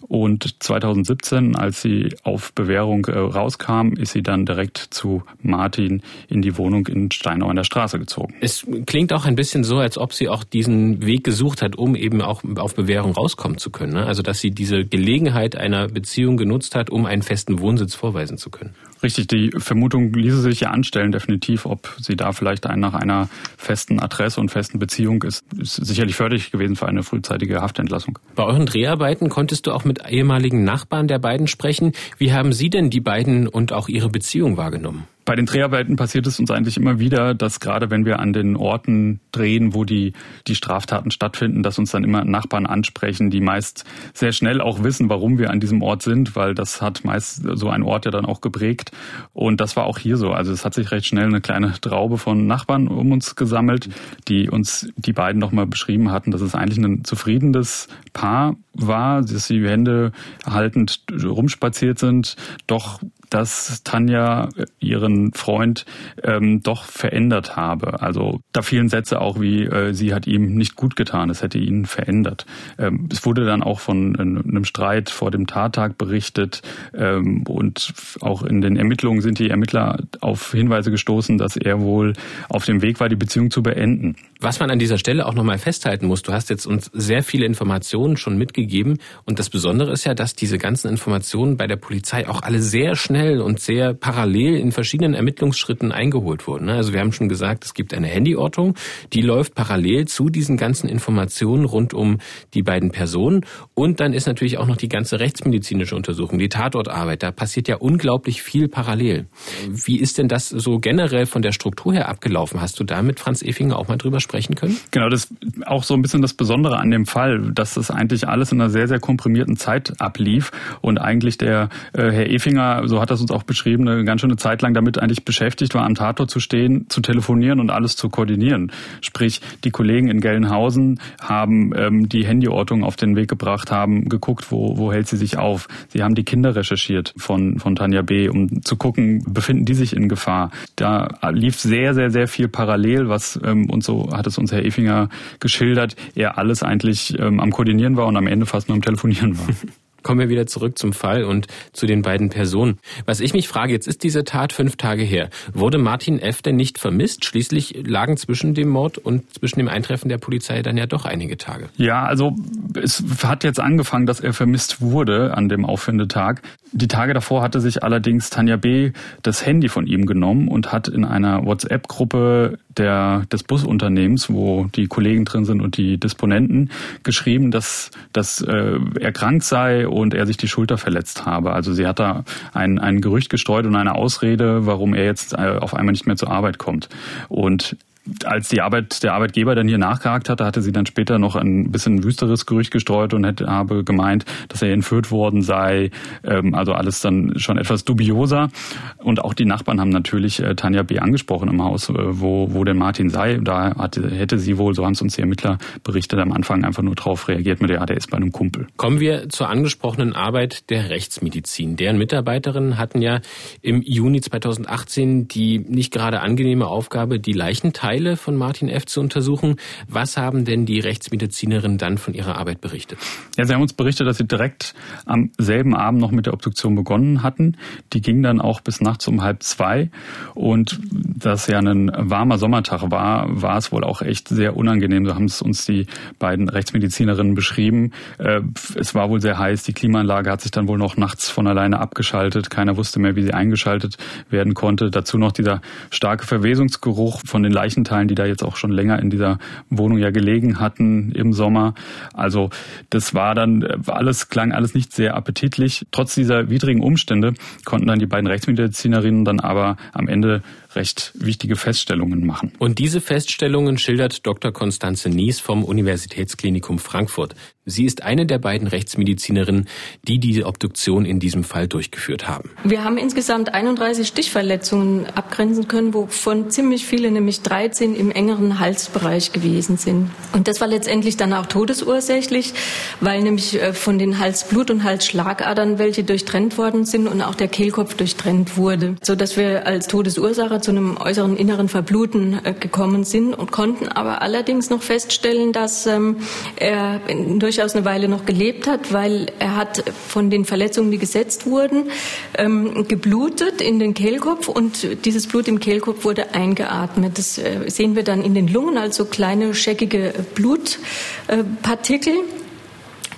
Und 2017, als sie auf Bewährung äh, rauskam, ist sie dann direkt zu Martin in die Wohnung in Steinau an der Straße gezogen. Es klingt auch ein bisschen so, als ob sie auch diesen Weg gesucht hat, um eben auch auf Bewährung rauskommen zu können. Ne? Also dass sie diese Gelegenheit einer Beziehung genutzt hat, um einen festen Wohnsitz vorweisen zu können. Richtig, die Vermutung ließe sich ja anstellen, definitiv, ob sie da vielleicht nach einer festen Adresse und festen Beziehung ist, ist sicherlich förderlich gewesen für eine frühzeitige Haftentlassung. Bei euren Dreharbeiten konntest du auch mit ehemaligen Nachbarn der beiden sprechen. Wie haben Sie denn die beiden und auch ihre Beziehung wahrgenommen? Bei den Dreharbeiten passiert es uns eigentlich immer wieder, dass gerade wenn wir an den Orten drehen, wo die, die Straftaten stattfinden, dass uns dann immer Nachbarn ansprechen, die meist sehr schnell auch wissen, warum wir an diesem Ort sind, weil das hat meist so ein Ort ja dann auch geprägt. Und das war auch hier so. Also es hat sich recht schnell eine kleine Traube von Nachbarn um uns gesammelt, die uns die beiden nochmal beschrieben hatten, dass es eigentlich ein zufriedenes Paar war, dass sie Hände haltend rumspaziert sind, doch dass Tanja ihren Freund ähm, doch verändert habe. Also da fielen Sätze auch wie, äh, sie hat ihm nicht gut getan, es hätte ihn verändert. Ähm, es wurde dann auch von äh, einem Streit vor dem Tattag berichtet ähm, und auch in den Ermittlungen sind die Ermittler auf Hinweise gestoßen, dass er wohl auf dem Weg war, die Beziehung zu beenden. Was man an dieser Stelle auch nochmal festhalten muss, du hast jetzt uns sehr viele Informationen schon mitgegeben und das Besondere ist ja, dass diese ganzen Informationen bei der Polizei auch alle sehr schnell und sehr parallel in verschiedenen Ermittlungsschritten eingeholt wurden. Ne? Also wir haben schon gesagt, es gibt eine Handyortung, die läuft parallel zu diesen ganzen Informationen rund um die beiden Personen und dann ist natürlich auch noch die ganze rechtsmedizinische Untersuchung, die Tatortarbeit, da passiert ja unglaublich viel parallel. Wie ist denn das so generell von der Struktur her abgelaufen? Hast du da mit Franz Efinger auch mal drüber sprechen können? Genau, das ist auch so ein bisschen das Besondere an dem Fall, dass das eigentlich alles in einer sehr, sehr komprimierten Zeit ablief und eigentlich der äh, Herr Efinger, so hat das uns auch beschrieben, eine ganz schöne Zeit lang damit eigentlich beschäftigt war, am Tatort zu stehen, zu telefonieren und alles zu koordinieren. Sprich, die Kollegen in Gelnhausen haben ähm, die Handyortung auf den Weg gebracht, haben geguckt, wo, wo hält sie sich auf. Sie haben die Kinder recherchiert von, von Tanja B., um zu gucken, befinden die sich in Gefahr. Da lief sehr, sehr, sehr viel parallel, was ähm, uns so hat es uns Herr Efinger geschildert, er alles eigentlich ähm, am Koordinieren war und am Ende fast nur am Telefonieren war. Kommen wir wieder zurück zum Fall und zu den beiden Personen. Was ich mich frage, jetzt ist diese Tat fünf Tage her. Wurde Martin F. denn nicht vermisst? Schließlich lagen zwischen dem Mord und zwischen dem Eintreffen der Polizei dann ja doch einige Tage. Ja, also es hat jetzt angefangen, dass er vermisst wurde an dem Auffindetag. Die Tage davor hatte sich allerdings Tanja B. das Handy von ihm genommen und hat in einer WhatsApp-Gruppe der, des Busunternehmens, wo die Kollegen drin sind und die Disponenten, geschrieben, dass, dass äh, er krank sei und er sich die Schulter verletzt habe. Also sie hat da ein, ein Gerücht gestreut und eine Ausrede, warum er jetzt äh, auf einmal nicht mehr zur Arbeit kommt. Und als die Arbeit, der Arbeitgeber dann hier nachgehakt hatte, hatte sie dann später noch ein bisschen wüsteres Gerücht gestreut und hätte, habe gemeint, dass er entführt worden sei. Ähm, also alles dann schon etwas dubioser. Und auch die Nachbarn haben natürlich äh, Tanja B. angesprochen im Haus, äh, wo, wo denn Martin sei. Da hatte, hätte sie wohl, so haben es uns die Ermittler berichtet, am Anfang einfach nur drauf reagiert mit, ja, der ist bei einem Kumpel. Kommen wir zur angesprochenen Arbeit der Rechtsmedizin. Deren Mitarbeiterinnen hatten ja im Juni 2018 die nicht gerade angenehme Aufgabe, die Leichenteile Teile von Martin F. zu untersuchen. Was haben denn die Rechtsmedizinerinnen dann von ihrer Arbeit berichtet? Ja, sie haben uns berichtet, dass sie direkt am selben Abend noch mit der Obduktion begonnen hatten. Die ging dann auch bis nachts um halb zwei. Und das ja ein warmer Sommertag war, war es wohl auch echt sehr unangenehm. So haben es uns die beiden Rechtsmedizinerinnen beschrieben. Äh, es war wohl sehr heiß. Die Klimaanlage hat sich dann wohl noch nachts von alleine abgeschaltet. Keiner wusste mehr, wie sie eingeschaltet werden konnte. Dazu noch dieser starke Verwesungsgeruch von den Leichen Teilen, die da jetzt auch schon länger in dieser Wohnung ja gelegen hatten im Sommer. Also das war dann alles, klang alles nicht sehr appetitlich. Trotz dieser widrigen Umstände konnten dann die beiden Rechtsmedizinerinnen dann aber am Ende recht wichtige Feststellungen machen. Und diese Feststellungen schildert Dr. Konstanze Nies vom Universitätsklinikum Frankfurt. Sie ist eine der beiden Rechtsmedizinerinnen, die diese Obduktion in diesem Fall durchgeführt haben. Wir haben insgesamt 31 Stichverletzungen abgrenzen können, wovon ziemlich viele, nämlich 13 im engeren Halsbereich gewesen sind. Und das war letztendlich dann auch todesursächlich, weil nämlich äh, von den Halsblut- und Halsschlagadern welche durchtrennt worden sind und auch der Kehlkopf durchtrennt wurde, sodass wir als Todesursache zu einem äußeren inneren Verbluten äh, gekommen sind und konnten aber allerdings noch feststellen, dass ähm, er durch durchaus eine Weile noch gelebt hat, weil er hat von den Verletzungen, die gesetzt wurden, ähm, geblutet in den Kehlkopf und dieses Blut im Kehlkopf wurde eingeatmet. Das äh, sehen wir dann in den Lungen, also kleine scheckige Blutpartikel.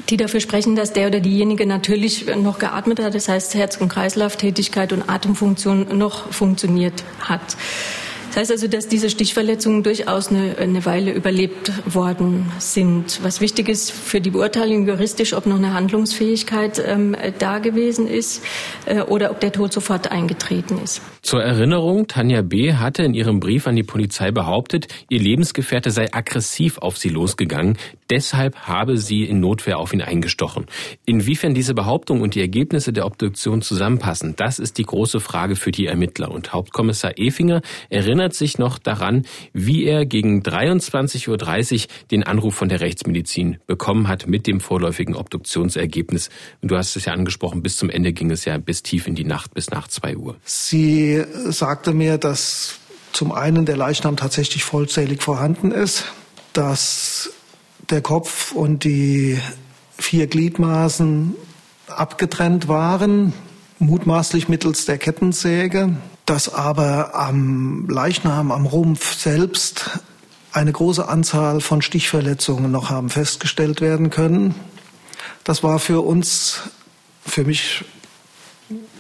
Die dafür sprechen, dass der oder diejenige natürlich noch geatmet hat, das heißt Herz- und Kreislauftätigkeit und Atemfunktion noch funktioniert hat. Das heißt also, dass diese Stichverletzungen durchaus eine, eine Weile überlebt worden sind. Was wichtig ist für die Beurteilung juristisch, ob noch eine Handlungsfähigkeit ähm, da gewesen ist äh, oder ob der Tod sofort eingetreten ist. Zur Erinnerung, Tanja B. hatte in ihrem Brief an die Polizei behauptet, ihr Lebensgefährte sei aggressiv auf sie losgegangen, deshalb habe sie in Notwehr auf ihn eingestochen. Inwiefern diese Behauptung und die Ergebnisse der Obduktion zusammenpassen, das ist die große Frage für die Ermittler. Und Hauptkommissar Efinger erinnert sich noch daran, wie er gegen 23.30 Uhr den Anruf von der Rechtsmedizin bekommen hat mit dem vorläufigen Obduktionsergebnis. Und du hast es ja angesprochen, bis zum Ende ging es ja bis tief in die Nacht, bis nach zwei Uhr. Sie sagte mir, dass zum einen der Leichnam tatsächlich vollzählig vorhanden ist, dass der Kopf und die vier Gliedmaßen abgetrennt waren, mutmaßlich mittels der Kettensäge, dass aber am Leichnam, am Rumpf selbst eine große Anzahl von Stichverletzungen noch haben festgestellt werden können. Das war für uns, für mich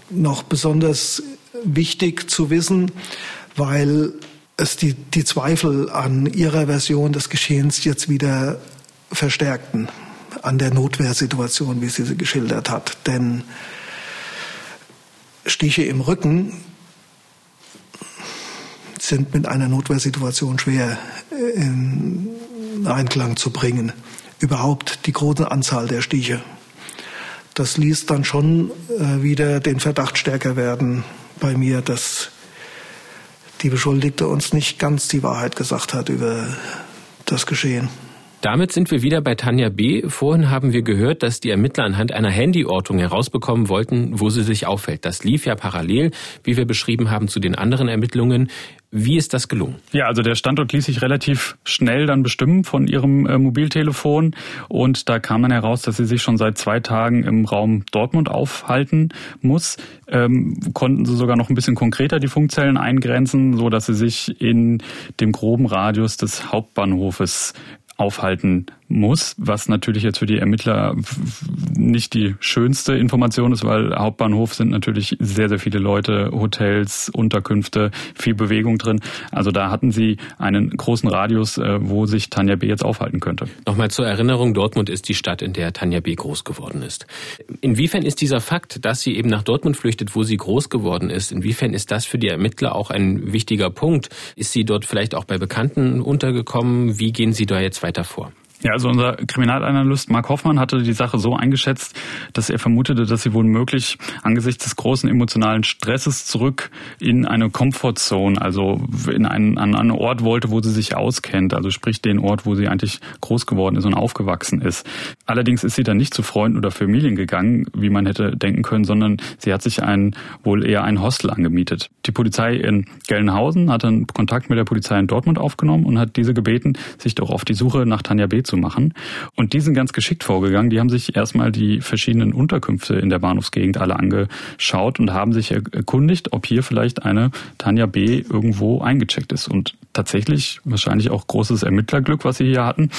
noch besonders wichtig zu wissen, weil es die, die Zweifel an ihrer Version des Geschehens jetzt wieder verstärkten, an der Notwehrsituation, wie sie sie geschildert hat. Denn Stiche im Rücken sind mit einer Notwehrsituation schwer in Einklang zu bringen. Überhaupt die große Anzahl der Stiche. Das ließ dann schon äh, wieder den Verdacht stärker werden bei mir, dass die Beschuldigte uns nicht ganz die Wahrheit gesagt hat über das Geschehen. Damit sind wir wieder bei Tanja B. Vorhin haben wir gehört, dass die Ermittler anhand einer Handyortung herausbekommen wollten, wo sie sich auffällt. Das lief ja parallel, wie wir beschrieben haben, zu den anderen Ermittlungen. Wie ist das gelungen? Ja, also der Standort ließ sich relativ schnell dann bestimmen von ihrem äh, Mobiltelefon und da kam dann heraus, dass sie sich schon seit zwei Tagen im Raum Dortmund aufhalten muss. Ähm, konnten sie sogar noch ein bisschen konkreter die Funkzellen eingrenzen, so dass sie sich in dem groben Radius des Hauptbahnhofes aufhalten muss, was natürlich jetzt für die Ermittler nicht die schönste Information ist, weil Hauptbahnhof sind natürlich sehr, sehr viele Leute, Hotels, Unterkünfte, viel Bewegung drin. Also da hatten sie einen großen Radius, äh, wo sich Tanja B. jetzt aufhalten könnte. Nochmal zur Erinnerung, Dortmund ist die Stadt, in der Tanja B. groß geworden ist. Inwiefern ist dieser Fakt, dass sie eben nach Dortmund flüchtet, wo sie groß geworden ist, inwiefern ist das für die Ermittler auch ein wichtiger Punkt? Ist sie dort vielleicht auch bei Bekannten untergekommen? Wie gehen Sie da jetzt weiter vor? Ja, also unser Kriminalanalyst Mark Hoffmann hatte die Sache so eingeschätzt, dass er vermutete, dass sie wohl möglich angesichts des großen emotionalen Stresses zurück in eine Comfortzone, also in einen, an einen Ort wollte, wo sie sich auskennt, also sprich den Ort, wo sie eigentlich groß geworden ist und aufgewachsen ist. Allerdings ist sie dann nicht zu Freunden oder Familien gegangen, wie man hätte denken können, sondern sie hat sich ein, wohl eher ein Hostel angemietet. Die Polizei in Gelnhausen hat dann Kontakt mit der Polizei in Dortmund aufgenommen und hat diese gebeten, sich doch auf die Suche nach Tanja B zu machen. Und die sind ganz geschickt vorgegangen. Die haben sich erstmal die verschiedenen Unterkünfte in der Bahnhofsgegend alle angeschaut und haben sich erkundigt, ob hier vielleicht eine Tanja B. irgendwo eingecheckt ist. Und tatsächlich wahrscheinlich auch großes Ermittlerglück, was sie hier hatten.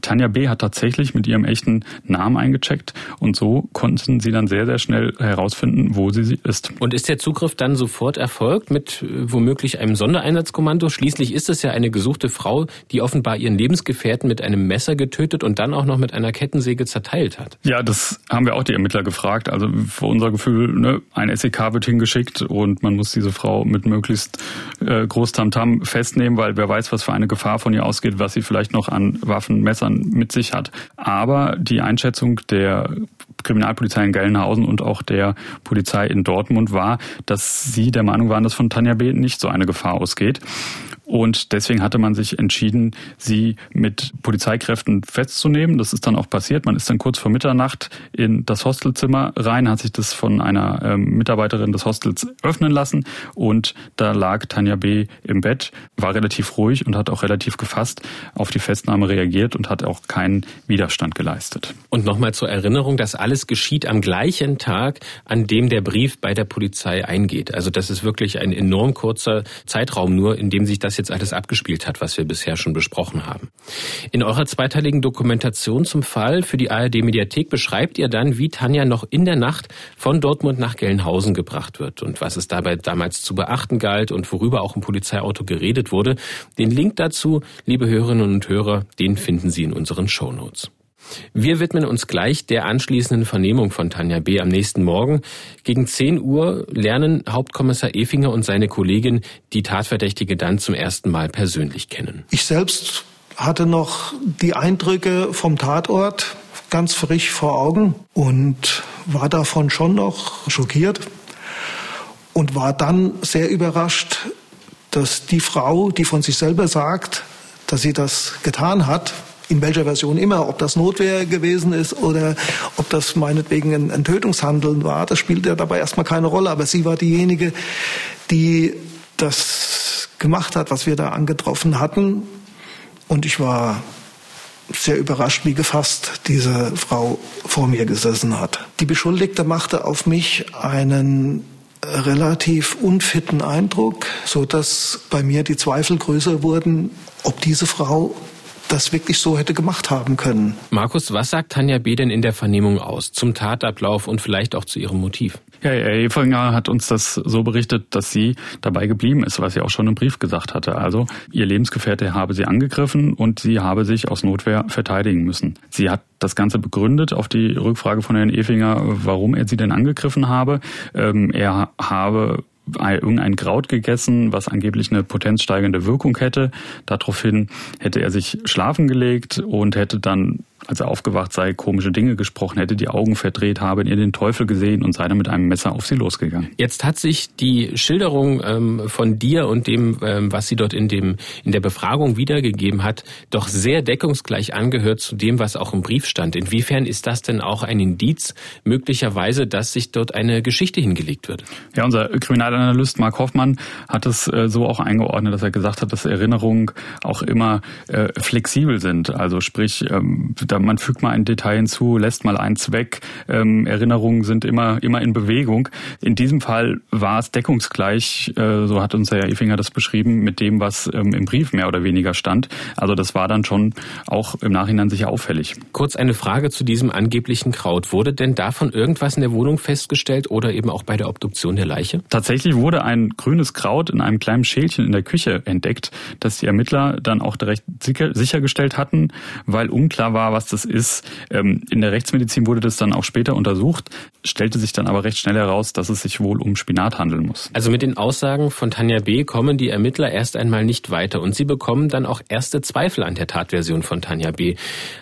Tanja B. hat tatsächlich mit ihrem echten Namen eingecheckt und so konnten sie dann sehr, sehr schnell herausfinden, wo sie ist. Und ist der Zugriff dann sofort erfolgt mit äh, womöglich einem Sondereinsatzkommando? Schließlich ist es ja eine gesuchte Frau, die offenbar ihren Lebensgefährten mit einem Messer getötet und dann auch noch mit einer Kettensäge zerteilt hat. Ja, das haben wir auch die Ermittler gefragt. Also für unser Gefühl, ne, ein SEK wird hingeschickt und man muss diese Frau mit möglichst äh, groß Tamtam festnehmen, weil wer weiß, was für eine Gefahr von ihr ausgeht, was sie vielleicht noch an Waffen, Messern mit sich hat. Aber die Einschätzung der Kriminalpolizei in Gelnhausen und auch der Polizei in Dortmund war, dass sie der Meinung waren, dass von Tanja B. nicht so eine Gefahr ausgeht. Und deswegen hatte man sich entschieden, sie mit Polizeikräften festzunehmen. Das ist dann auch passiert. Man ist dann kurz vor Mitternacht in das Hostelzimmer rein, hat sich das von einer ähm, Mitarbeiterin des Hostels öffnen lassen und da lag Tanja B. im Bett, war relativ ruhig und hat auch relativ gefasst auf die Festnahme reagiert und hat auch keinen Widerstand geleistet. Und nochmal zur Erinnerung, das alles geschieht am gleichen Tag, an dem der Brief bei der Polizei eingeht. Also das ist wirklich ein enorm kurzer Zeitraum nur, in dem sich das jetzt alles abgespielt hat, was wir bisher schon besprochen haben. In eurer zweiteiligen Dokumentation zum Fall für die ARD Mediathek beschreibt ihr dann, wie Tanja noch in der Nacht von Dortmund nach Gelnhausen gebracht wird und was es dabei damals zu beachten galt und worüber auch im Polizeiauto geredet wurde. Den Link dazu, liebe Hörerinnen und Hörer, den finden Sie in unseren Shownotes. Wir widmen uns gleich der anschließenden Vernehmung von Tanja B. am nächsten Morgen. Gegen 10 Uhr lernen Hauptkommissar Efinger und seine Kollegin die Tatverdächtige dann zum ersten Mal persönlich kennen. Ich selbst hatte noch die Eindrücke vom Tatort ganz frisch vor Augen und war davon schon noch schockiert und war dann sehr überrascht, dass die Frau, die von sich selber sagt, dass sie das getan hat, in welcher Version immer, ob das Notwehr gewesen ist oder ob das meinetwegen ein, ein Tötungshandeln war, das spielt ja dabei erstmal keine Rolle. Aber sie war diejenige, die das gemacht hat, was wir da angetroffen hatten. Und ich war sehr überrascht, wie gefasst diese Frau vor mir gesessen hat. Die Beschuldigte machte auf mich einen relativ unfitten Eindruck, so dass bei mir die Zweifel größer wurden, ob diese Frau das wirklich so hätte gemacht haben können. Markus, was sagt Tanja B. denn in der Vernehmung aus zum Tatablauf und vielleicht auch zu ihrem Motiv? Ja, Herr Effinger hat uns das so berichtet, dass sie dabei geblieben ist, was sie auch schon im Brief gesagt hatte. Also ihr Lebensgefährte habe sie angegriffen und sie habe sich aus Notwehr verteidigen müssen. Sie hat das Ganze begründet auf die Rückfrage von Herrn Efinger, warum er sie denn angegriffen habe. Ähm, er habe irgendein Kraut gegessen, was angeblich eine potenzsteigernde Wirkung hätte. Daraufhin hätte er sich schlafen gelegt und hätte dann als er aufgewacht sei, komische Dinge gesprochen hätte, die Augen verdreht habe, in ihr den Teufel gesehen und sei dann mit einem Messer auf sie losgegangen. Jetzt hat sich die Schilderung ähm, von dir und dem, ähm, was sie dort in dem in der Befragung wiedergegeben hat, doch sehr deckungsgleich angehört zu dem, was auch im Brief stand. Inwiefern ist das denn auch ein Indiz möglicherweise, dass sich dort eine Geschichte hingelegt wird? Ja, unser Kriminalanalyst Mark Hoffmann hat es äh, so auch eingeordnet, dass er gesagt hat, dass Erinnerungen auch immer äh, flexibel sind. Also sprich, ähm, da man fügt mal ein Detail hinzu, lässt mal eins weg. Ähm, Erinnerungen sind immer, immer in Bewegung. In diesem Fall war es deckungsgleich, äh, so hat uns Herr Efinger das beschrieben, mit dem, was ähm, im Brief mehr oder weniger stand. Also das war dann schon auch im Nachhinein sicher auffällig. Kurz eine Frage zu diesem angeblichen Kraut. Wurde denn davon irgendwas in der Wohnung festgestellt oder eben auch bei der Obduktion der Leiche? Tatsächlich wurde ein grünes Kraut in einem kleinen Schälchen in der Küche entdeckt, das die Ermittler dann auch direkt sichergestellt hatten, weil unklar war, was was das ist. Ähm, in der Rechtsmedizin wurde das dann auch später untersucht, stellte sich dann aber recht schnell heraus, dass es sich wohl um Spinat handeln muss. Also mit den Aussagen von Tanja B. kommen die Ermittler erst einmal nicht weiter und sie bekommen dann auch erste Zweifel an der Tatversion von Tanja B.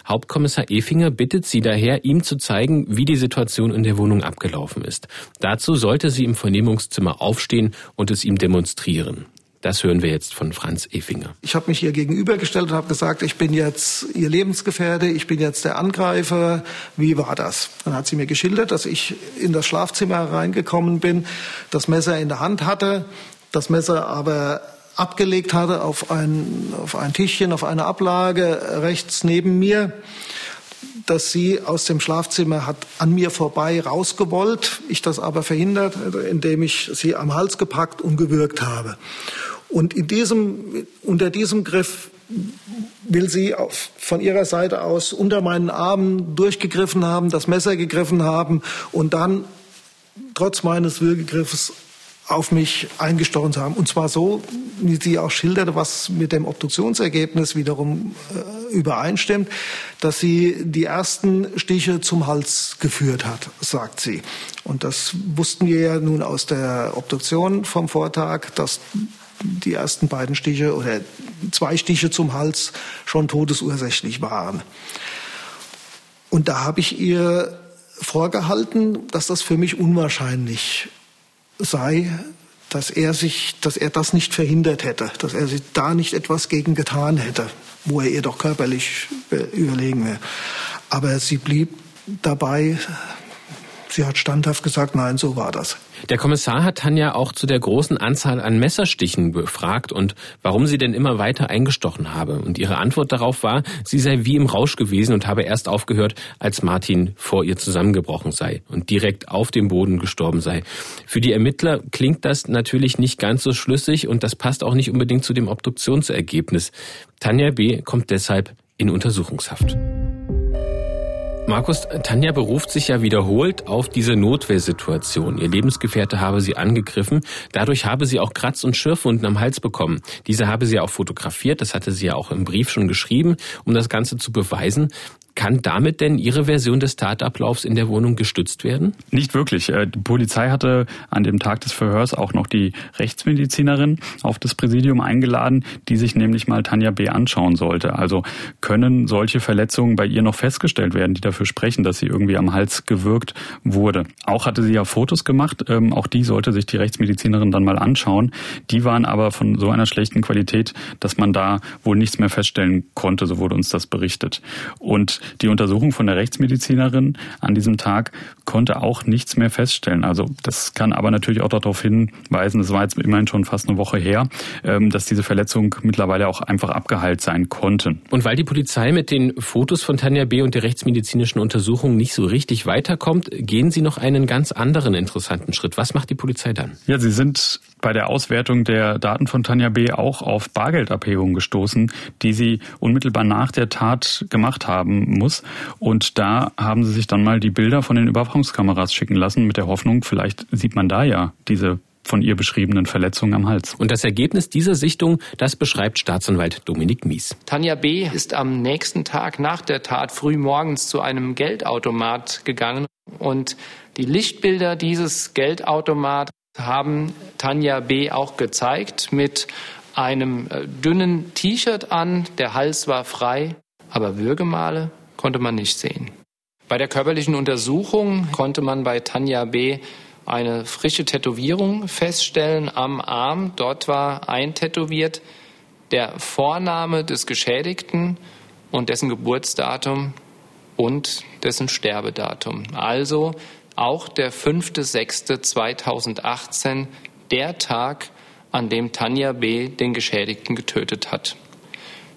Hauptkommissar Efinger bittet sie daher, ihm zu zeigen, wie die Situation in der Wohnung abgelaufen ist. Dazu sollte sie im Vernehmungszimmer aufstehen und es ihm demonstrieren. Das hören wir jetzt von Franz Efinger. Ich habe mich ihr gegenübergestellt und habe gesagt, ich bin jetzt ihr Lebensgefährte, ich bin jetzt der Angreifer. Wie war das? Dann hat sie mir geschildert, dass ich in das Schlafzimmer reingekommen bin, das Messer in der Hand hatte, das Messer aber abgelegt hatte auf ein, auf ein Tischchen, auf eine Ablage rechts neben mir dass sie aus dem Schlafzimmer hat an mir vorbei rausgewollt, ich das aber verhindert, indem ich sie am Hals gepackt und gewürgt habe. Und in diesem, unter diesem Griff will sie auf, von ihrer Seite aus unter meinen Armen durchgegriffen haben, das Messer gegriffen haben und dann trotz meines Würgegriffes auf mich eingestochen haben. Und zwar so, wie sie auch schilderte, was mit dem Obduktionsergebnis wiederum äh, übereinstimmt, dass sie die ersten Stiche zum Hals geführt hat, sagt sie. Und das wussten wir ja nun aus der Obduktion vom Vortag, dass die ersten beiden Stiche oder zwei Stiche zum Hals schon todesursächlich waren. Und da habe ich ihr vorgehalten, dass das für mich unwahrscheinlich sei, dass er sich, dass er das nicht verhindert hätte, dass er sich da nicht etwas gegen getan hätte, wo er ihr doch körperlich überlegen wäre. Aber sie blieb dabei, sie hat standhaft gesagt, nein, so war das. Der Kommissar hat Tanja auch zu der großen Anzahl an Messerstichen befragt und warum sie denn immer weiter eingestochen habe. Und ihre Antwort darauf war, sie sei wie im Rausch gewesen und habe erst aufgehört, als Martin vor ihr zusammengebrochen sei und direkt auf dem Boden gestorben sei. Für die Ermittler klingt das natürlich nicht ganz so schlüssig und das passt auch nicht unbedingt zu dem Obduktionsergebnis. Tanja B. kommt deshalb in Untersuchungshaft. Markus, Tanja beruft sich ja wiederholt auf diese Notwehrsituation. Ihr Lebensgefährte habe sie angegriffen. Dadurch habe sie auch Kratz- und Schürfwunden am Hals bekommen. Diese habe sie auch fotografiert. Das hatte sie ja auch im Brief schon geschrieben, um das Ganze zu beweisen. Kann damit denn Ihre Version des Tatablaufs in der Wohnung gestützt werden? Nicht wirklich. Äh, die Polizei hatte an dem Tag des Verhörs auch noch die Rechtsmedizinerin auf das Präsidium eingeladen, die sich nämlich mal Tanja B. anschauen sollte. Also können solche Verletzungen bei ihr noch festgestellt werden, die dafür sprechen, dass sie irgendwie am Hals gewürgt wurde. Auch hatte sie ja Fotos gemacht. Ähm, auch die sollte sich die Rechtsmedizinerin dann mal anschauen. Die waren aber von so einer schlechten Qualität, dass man da wohl nichts mehr feststellen konnte. So wurde uns das berichtet. Und die Untersuchung von der Rechtsmedizinerin an diesem Tag konnte auch nichts mehr feststellen. Also das kann aber natürlich auch darauf hinweisen, es war jetzt immerhin schon fast eine Woche her, ähm, dass diese Verletzung mittlerweile auch einfach abgeheilt sein konnte. Und weil die Polizei mit den Fotos von Tanja B. und der rechtsmedizinischen Untersuchung nicht so richtig weiterkommt, gehen Sie noch einen ganz anderen interessanten Schritt. Was macht die Polizei dann? Ja, sie sind bei der Auswertung der Daten von Tanja B. auch auf Bargeldabhebungen gestoßen, die sie unmittelbar nach der Tat gemacht haben muss. Und da haben sie sich dann mal die Bilder von den Überwachungskameras schicken lassen mit der Hoffnung, vielleicht sieht man da ja diese von ihr beschriebenen Verletzungen am Hals. Und das Ergebnis dieser Sichtung, das beschreibt Staatsanwalt Dominik Mies. Tanja B. ist am nächsten Tag nach der Tat früh morgens zu einem Geldautomat gegangen und die Lichtbilder dieses Geldautomat haben Tanja B. auch gezeigt mit einem äh, dünnen T-Shirt an, der Hals war frei, aber Würgemale konnte man nicht sehen. Bei der körperlichen Untersuchung konnte man bei Tanja B. eine frische Tätowierung feststellen am Arm. Dort war eintätowiert der Vorname des Geschädigten und dessen Geburtsdatum und dessen Sterbedatum. Also auch der 5.6.2018, der Tag, an dem Tanja B. den Geschädigten getötet hat.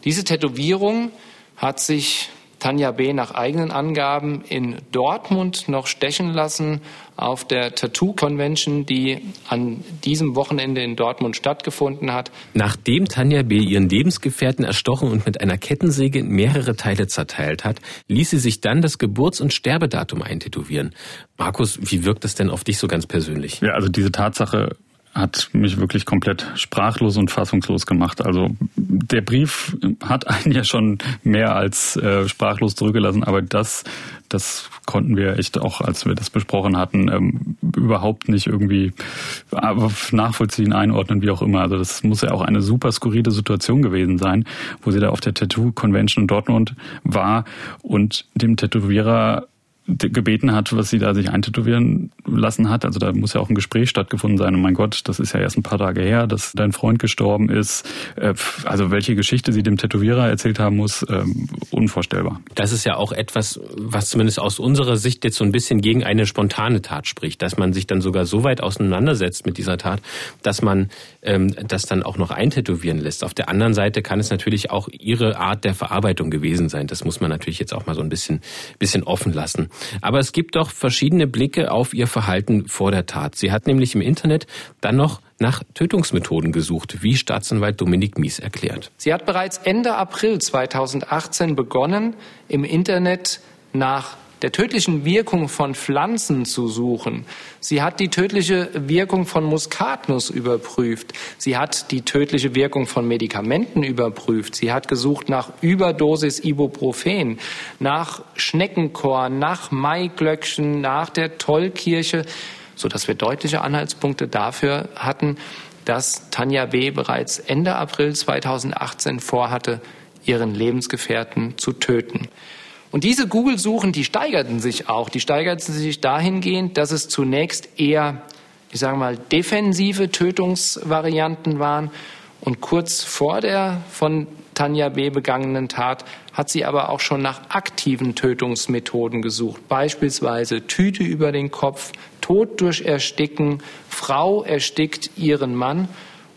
Diese Tätowierung hat sich Tanja B. nach eigenen Angaben in Dortmund noch stechen lassen auf der Tattoo Convention, die an diesem Wochenende in Dortmund stattgefunden hat. Nachdem Tanja B. ihren Lebensgefährten erstochen und mit einer Kettensäge in mehrere Teile zerteilt hat, ließ sie sich dann das Geburts- und Sterbedatum eintätowieren. Markus, wie wirkt das denn auf dich so ganz persönlich? Ja, also diese Tatsache hat mich wirklich komplett sprachlos und fassungslos gemacht. Also der Brief hat einen ja schon mehr als äh, sprachlos zurückgelassen, aber das, das konnten wir echt auch, als wir das besprochen hatten, ähm, überhaupt nicht irgendwie nachvollziehen, einordnen, wie auch immer. Also das muss ja auch eine super skurrile Situation gewesen sein, wo sie da auf der Tattoo Convention in Dortmund war und dem Tätowierer gebeten hat, was sie da sich eintätowieren lassen hat. Also da muss ja auch ein Gespräch stattgefunden sein. Und mein Gott, das ist ja erst ein paar Tage her, dass dein Freund gestorben ist. Äh, also welche Geschichte sie dem Tätowierer erzählt haben muss, ähm, unvorstellbar. Das ist ja auch etwas, was zumindest aus unserer Sicht jetzt so ein bisschen gegen eine spontane Tat spricht, dass man sich dann sogar so weit auseinandersetzt mit dieser Tat, dass man ähm, das dann auch noch eintätowieren lässt. Auf der anderen Seite kann es natürlich auch ihre Art der Verarbeitung gewesen sein. Das muss man natürlich jetzt auch mal so ein bisschen, bisschen offen lassen. Aber es gibt doch verschiedene Blicke auf ihr Verhalten vor der Tat. Sie hat nämlich im Internet dann noch nach Tötungsmethoden gesucht, wie Staatsanwalt Dominik Mies erklärt. Sie hat bereits Ende April 2018 begonnen, im Internet nach der tödlichen Wirkung von Pflanzen zu suchen. Sie hat die tödliche Wirkung von Muskatnuss überprüft. Sie hat die tödliche Wirkung von Medikamenten überprüft. Sie hat gesucht nach Überdosis Ibuprofen, nach Schneckenkorn, nach Maiglöckchen, nach der Tollkirche, sodass wir deutliche Anhaltspunkte dafür hatten, dass Tanja B. bereits Ende April 2018 vorhatte, ihren Lebensgefährten zu töten. Und diese Google-Suchen, die steigerten sich auch. Die steigerten sich dahingehend, dass es zunächst eher, ich sage mal, defensive Tötungsvarianten waren. Und kurz vor der von Tanja B. begangenen Tat hat sie aber auch schon nach aktiven Tötungsmethoden gesucht, beispielsweise Tüte über den Kopf, Tod durch Ersticken, Frau erstickt ihren Mann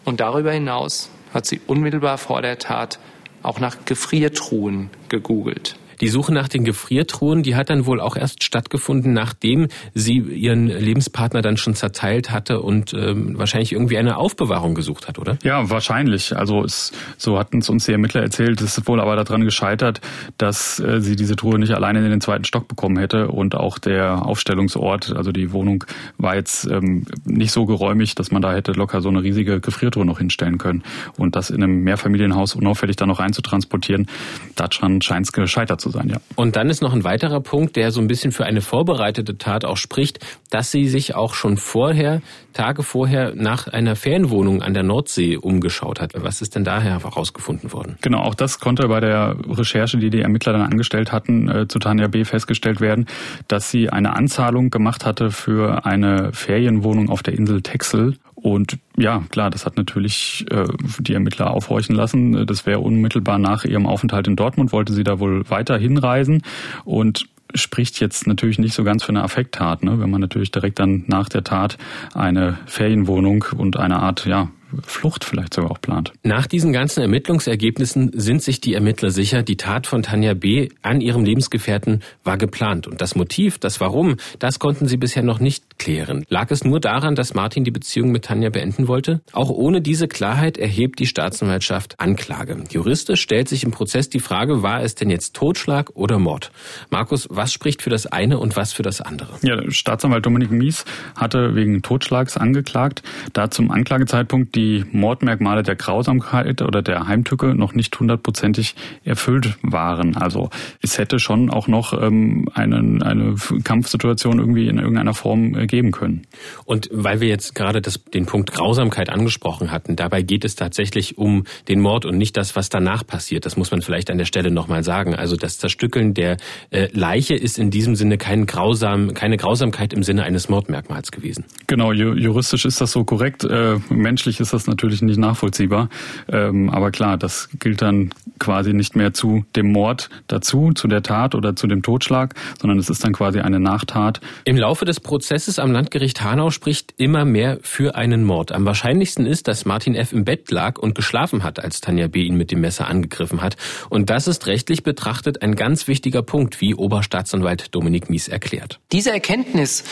und darüber hinaus hat sie unmittelbar vor der Tat auch nach Gefriertruhen gegoogelt. Die Suche nach den Gefriertruhen, die hat dann wohl auch erst stattgefunden, nachdem sie ihren Lebenspartner dann schon zerteilt hatte und ähm, wahrscheinlich irgendwie eine Aufbewahrung gesucht hat, oder? Ja, wahrscheinlich. Also es, so hatten es uns die Ermittler erzählt, es ist wohl aber daran gescheitert, dass äh, sie diese Truhe nicht alleine in den zweiten Stock bekommen hätte und auch der Aufstellungsort, also die Wohnung, war jetzt ähm, nicht so geräumig, dass man da hätte locker so eine riesige Gefriertruhe noch hinstellen können. Und das in einem Mehrfamilienhaus unauffällig da noch reinzutransportieren, daran scheint es gescheitert zu zu sein, ja. Und dann ist noch ein weiterer Punkt, der so ein bisschen für eine vorbereitete Tat auch spricht, dass sie sich auch schon vorher, Tage vorher, nach einer Ferienwohnung an der Nordsee umgeschaut hat. Was ist denn daher herausgefunden worden? Genau, auch das konnte bei der Recherche, die die Ermittler dann angestellt hatten, äh, zu Tanja B. festgestellt werden, dass sie eine Anzahlung gemacht hatte für eine Ferienwohnung auf der Insel Texel und ja, klar, das hat natürlich äh, die Ermittler aufhorchen lassen. Das wäre unmittelbar nach ihrem Aufenthalt in Dortmund, wollte sie da wohl weiter hinreisen und spricht jetzt natürlich nicht so ganz für eine Affekttat, ne? wenn man natürlich direkt dann nach der Tat eine Ferienwohnung und eine Art ja, Flucht vielleicht sogar auch plant. Nach diesen ganzen Ermittlungsergebnissen sind sich die Ermittler sicher, die Tat von Tanja B. an ihrem Lebensgefährten war geplant. Und das Motiv, das Warum, das konnten sie bisher noch nicht klären. Lag es nur daran, dass Martin die Beziehung mit Tanja beenden wollte? Auch ohne diese Klarheit erhebt die Staatsanwaltschaft Anklage. Juristisch stellt sich im Prozess die Frage, war es denn jetzt Totschlag oder Mord? Markus, was spricht für das eine und was für das andere? Ja, Staatsanwalt Dominik Mies hatte wegen Totschlags angeklagt, da zum Anklagezeitpunkt die Mordmerkmale der Grausamkeit oder der Heimtücke noch nicht hundertprozentig erfüllt waren. Also es hätte schon auch noch ähm, eine, eine Kampfsituation irgendwie in irgendeiner Form äh, geben können. Und weil wir jetzt gerade das, den Punkt Grausamkeit angesprochen hatten, dabei geht es tatsächlich um den Mord und nicht das, was danach passiert. Das muss man vielleicht an der Stelle nochmal sagen. Also das Zerstückeln der äh, Leiche ist in diesem Sinne kein grausam, keine Grausamkeit im Sinne eines Mordmerkmals gewesen. Genau, juristisch ist das so korrekt. Äh, menschlich ist das natürlich nicht nachvollziehbar. Ähm, aber klar, das gilt dann quasi nicht mehr zu dem Mord dazu, zu der Tat oder zu dem Totschlag, sondern es ist dann quasi eine Nachtat. Im Laufe des Prozesses am Landgericht Hanau spricht immer mehr für einen Mord. Am wahrscheinlichsten ist, dass Martin F. im Bett lag und geschlafen hat, als Tanja B. ihn mit dem Messer angegriffen hat. Und das ist rechtlich betrachtet ein ganz wichtiger Punkt, wie Oberstaatsanwalt Dominik Mies erklärt. Diese Erkenntnis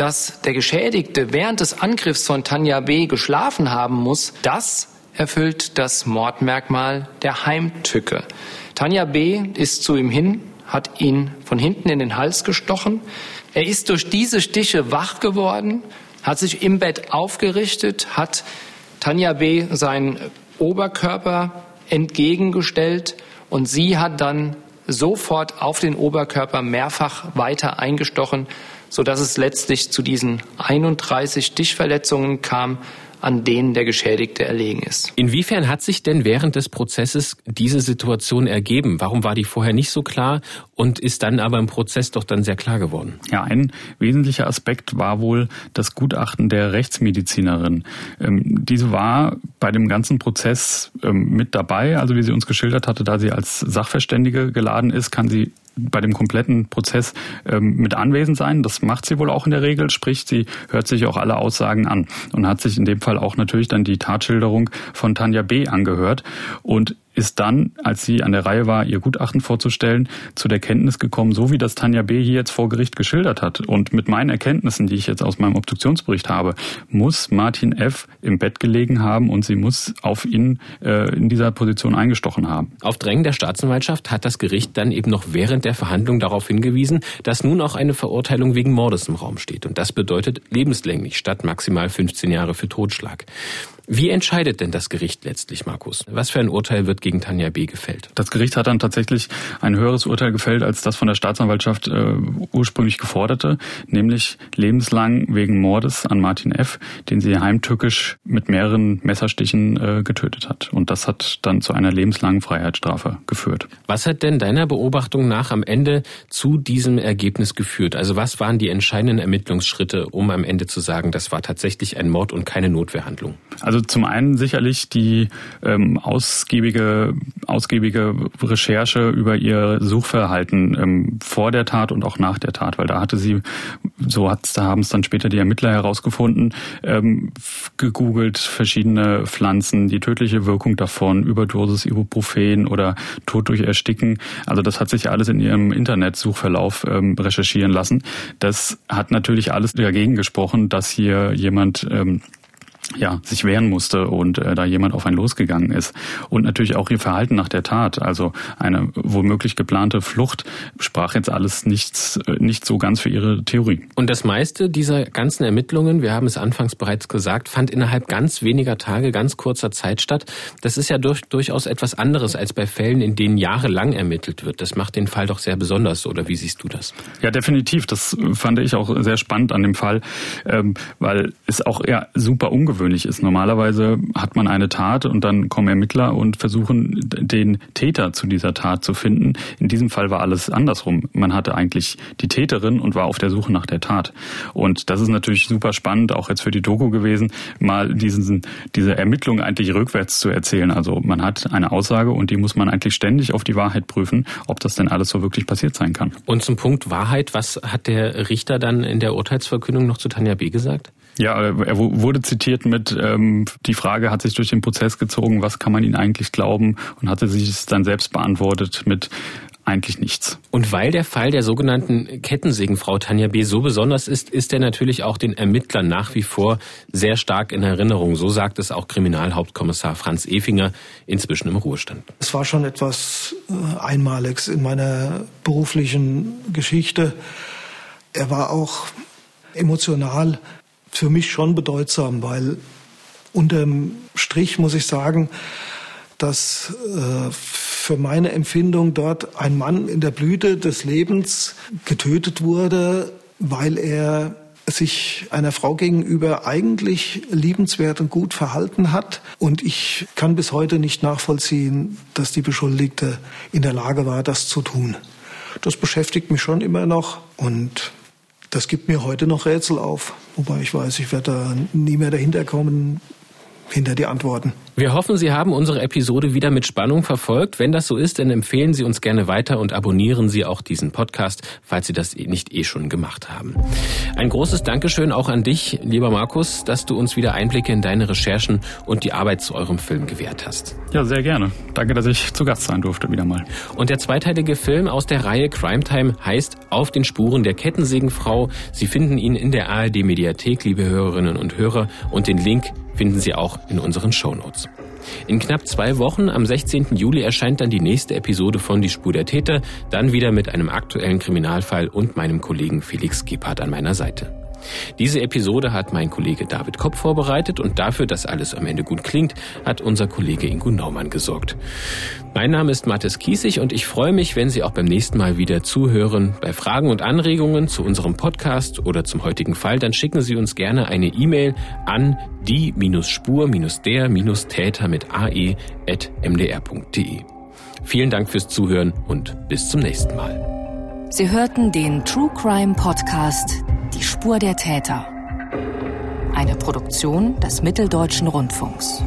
dass der Geschädigte während des Angriffs von Tanja B. geschlafen haben muss, das erfüllt das Mordmerkmal der Heimtücke. Tanja B. ist zu ihm hin, hat ihn von hinten in den Hals gestochen. Er ist durch diese Stiche wach geworden, hat sich im Bett aufgerichtet, hat Tanja B. seinen Oberkörper entgegengestellt und sie hat dann sofort auf den Oberkörper mehrfach weiter eingestochen, sodass es letztlich zu diesen 31 Stichverletzungen kam, an denen der Geschädigte erlegen ist. Inwiefern hat sich denn während des Prozesses diese Situation ergeben? Warum war die vorher nicht so klar und ist dann aber im Prozess doch dann sehr klar geworden? Ja, ein wesentlicher Aspekt war wohl das Gutachten der Rechtsmedizinerin. Ähm, diese war bei dem ganzen Prozess ähm, mit dabei, also wie sie uns geschildert hatte, da sie als Sachverständige geladen ist, kann sie bei dem kompletten Prozess ähm, mit anwesend sein. Das macht sie wohl auch in der Regel, sprich, sie hört sich auch alle Aussagen an und hat sich in dem Fall auch natürlich dann die Tatschilderung von Tanja B. angehört. Und ist dann, als sie an der Reihe war, ihr Gutachten vorzustellen, zu der Kenntnis gekommen, so wie das Tanja B. hier jetzt vor Gericht geschildert hat. Und mit meinen Erkenntnissen, die ich jetzt aus meinem Obduktionsbericht habe, muss Martin F. im Bett gelegen haben und sie muss auf ihn äh, in dieser Position eingestochen haben. Auf Drängen der Staatsanwaltschaft hat das Gericht dann eben noch während der Verhandlung darauf hingewiesen, dass nun auch eine Verurteilung wegen Mordes im Raum steht. Und das bedeutet lebenslänglich statt maximal 15 Jahre für Totschlag. Wie entscheidet denn das Gericht letztlich, Markus? Was für ein Urteil wird gegen Tanja B. gefällt? Das Gericht hat dann tatsächlich ein höheres Urteil gefällt, als das von der Staatsanwaltschaft äh, ursprünglich geforderte, nämlich lebenslang wegen Mordes an Martin F., den sie heimtückisch mit mehreren Messerstichen äh, getötet hat. Und das hat dann zu einer lebenslangen Freiheitsstrafe geführt. Was hat denn deiner Beobachtung nach am Ende zu diesem Ergebnis geführt? Also was waren die entscheidenden Ermittlungsschritte, um am Ende zu sagen, das war tatsächlich ein Mord und keine Notwehrhandlung? Also Also zum einen sicherlich die ähm, ausgiebige, ausgiebige Recherche über ihr Suchverhalten ähm, vor der Tat und auch nach der Tat, weil da hatte sie, so hat's, da haben es dann später die Ermittler herausgefunden, ähm, gegoogelt verschiedene Pflanzen, die tödliche Wirkung davon, Überdosis Ibuprofen oder Tod durch Ersticken. Also das hat sich alles in ihrem Internetsuchverlauf ähm, recherchieren lassen. Das hat natürlich alles dagegen gesprochen, dass hier jemand ähm, ja, sich wehren musste und äh, da jemand auf einen losgegangen ist. Und natürlich auch ihr Verhalten nach der Tat, also eine womöglich geplante Flucht, sprach jetzt alles nichts, äh, nicht so ganz für ihre Theorie. Und das meiste dieser ganzen Ermittlungen, wir haben es anfangs bereits gesagt, fand innerhalb ganz weniger Tage, ganz kurzer Zeit statt. Das ist ja durch, durchaus etwas anderes als bei Fällen, in denen jahrelang ermittelt wird. Das macht den Fall doch sehr besonders, oder wie siehst du das? Ja, definitiv. Das fand ich auch sehr spannend an dem Fall, ähm, weil es auch ja super ungewöhnlich ungewöhnlich ist. Normalerweise hat man eine Tat und dann kommen Ermittler und versuchen, den Täter zu dieser Tat zu finden. In diesem Fall war alles andersrum. Man hatte eigentlich die Täterin und war auf der Suche nach der Tat. Und das ist natürlich super spannend, auch jetzt für die Doku gewesen, mal diesen, diese Ermittlung eigentlich rückwärts zu erzählen. Also man hat eine Aussage und die muss man eigentlich ständig auf die Wahrheit prüfen, ob das denn alles so wirklich passiert sein kann. Und zum Punkt Wahrheit, was hat der Richter dann in der Urteilsverkündung noch zu Tanja B. gesagt? Ja, er wurde zitiert mit, ähm, die Frage hat sich durch den Prozess gezogen, was kann man ihnen eigentlich glauben und hatte sich es dann selbst beantwortet mit, eigentlich nichts. Und weil der Fall der sogenannten Kettensägenfrau Tanja B. so besonders ist, ist er natürlich auch den Ermittlern nach wie vor sehr stark in Erinnerung. So sagt es auch Kriminalhauptkommissar Franz Efinger, inzwischen im Ruhestand. Es war schon etwas äh, Einmaliges in meiner beruflichen Geschichte. Er war auch emotional für mich schon bedeutsam, weil unterm Strich muss ich sagen, dass äh, für meine Empfindung dort ein Mann in der Blüte des Lebens getötet wurde, weil er sich einer Frau gegenüber eigentlich liebenswert und gut verhalten hat. Und ich kann bis heute nicht nachvollziehen, dass die Beschuldigte in der Lage war, das zu tun. Das beschäftigt mich schon immer noch und das gibt mir heute noch Rätsel auf. Wobei ich weiß, ich werde da nie mehr dahinter kommen, hinter die Antworten. Wir hoffen, Sie haben unsere Episode wieder mit Spannung verfolgt. Wenn das so ist, dann empfehlen Sie uns gerne weiter und abonnieren Sie auch diesen Podcast, falls Sie das nicht eh schon gemacht haben. Ein großes Dankeschön auch an dich, lieber Markus, dass du uns wieder Einblicke in deine Recherchen und die Arbeit zu eurem Film gewährt hast. Ja, sehr gerne. Danke, dass ich zu Gast sein durfte wieder mal. Und der zweiteilige Film aus der Reihe Crime Time heißt Auf den Spuren der Kettensägenfrau. Sie finden ihn in der ARD Mediathek, liebe Hörerinnen und Hörer, und den Link finden Sie auch in unseren Shownotes. In knapp zwei Wochen, am 16. Juli, erscheint dann die nächste Episode von Die Spur der Täter, dann wieder mit einem aktuellen Kriminalfall und meinem Kollegen Felix Gebhardt an meiner Seite. Diese Episode hat mein Kollege David Kopp vorbereitet und dafür, dass alles am Ende gut klingt, hat unser Kollege Ingo Naumann gesorgt. Mein Name ist Mathis Kiesig und ich freue mich, wenn Sie auch beim nächsten Mal wieder zuhören. Bei Fragen und Anregungen zu unserem Podcast oder zum heutigen Fall, dann schicken Sie uns gerne eine E-Mail an die-spur-der-täter mit ae.mdr.de. Vielen Dank fürs Zuhören und bis zum nächsten Mal. Sie hörten den True Crime Podcast Die Spur der Täter. Eine Produktion des Mitteldeutschen Rundfunks.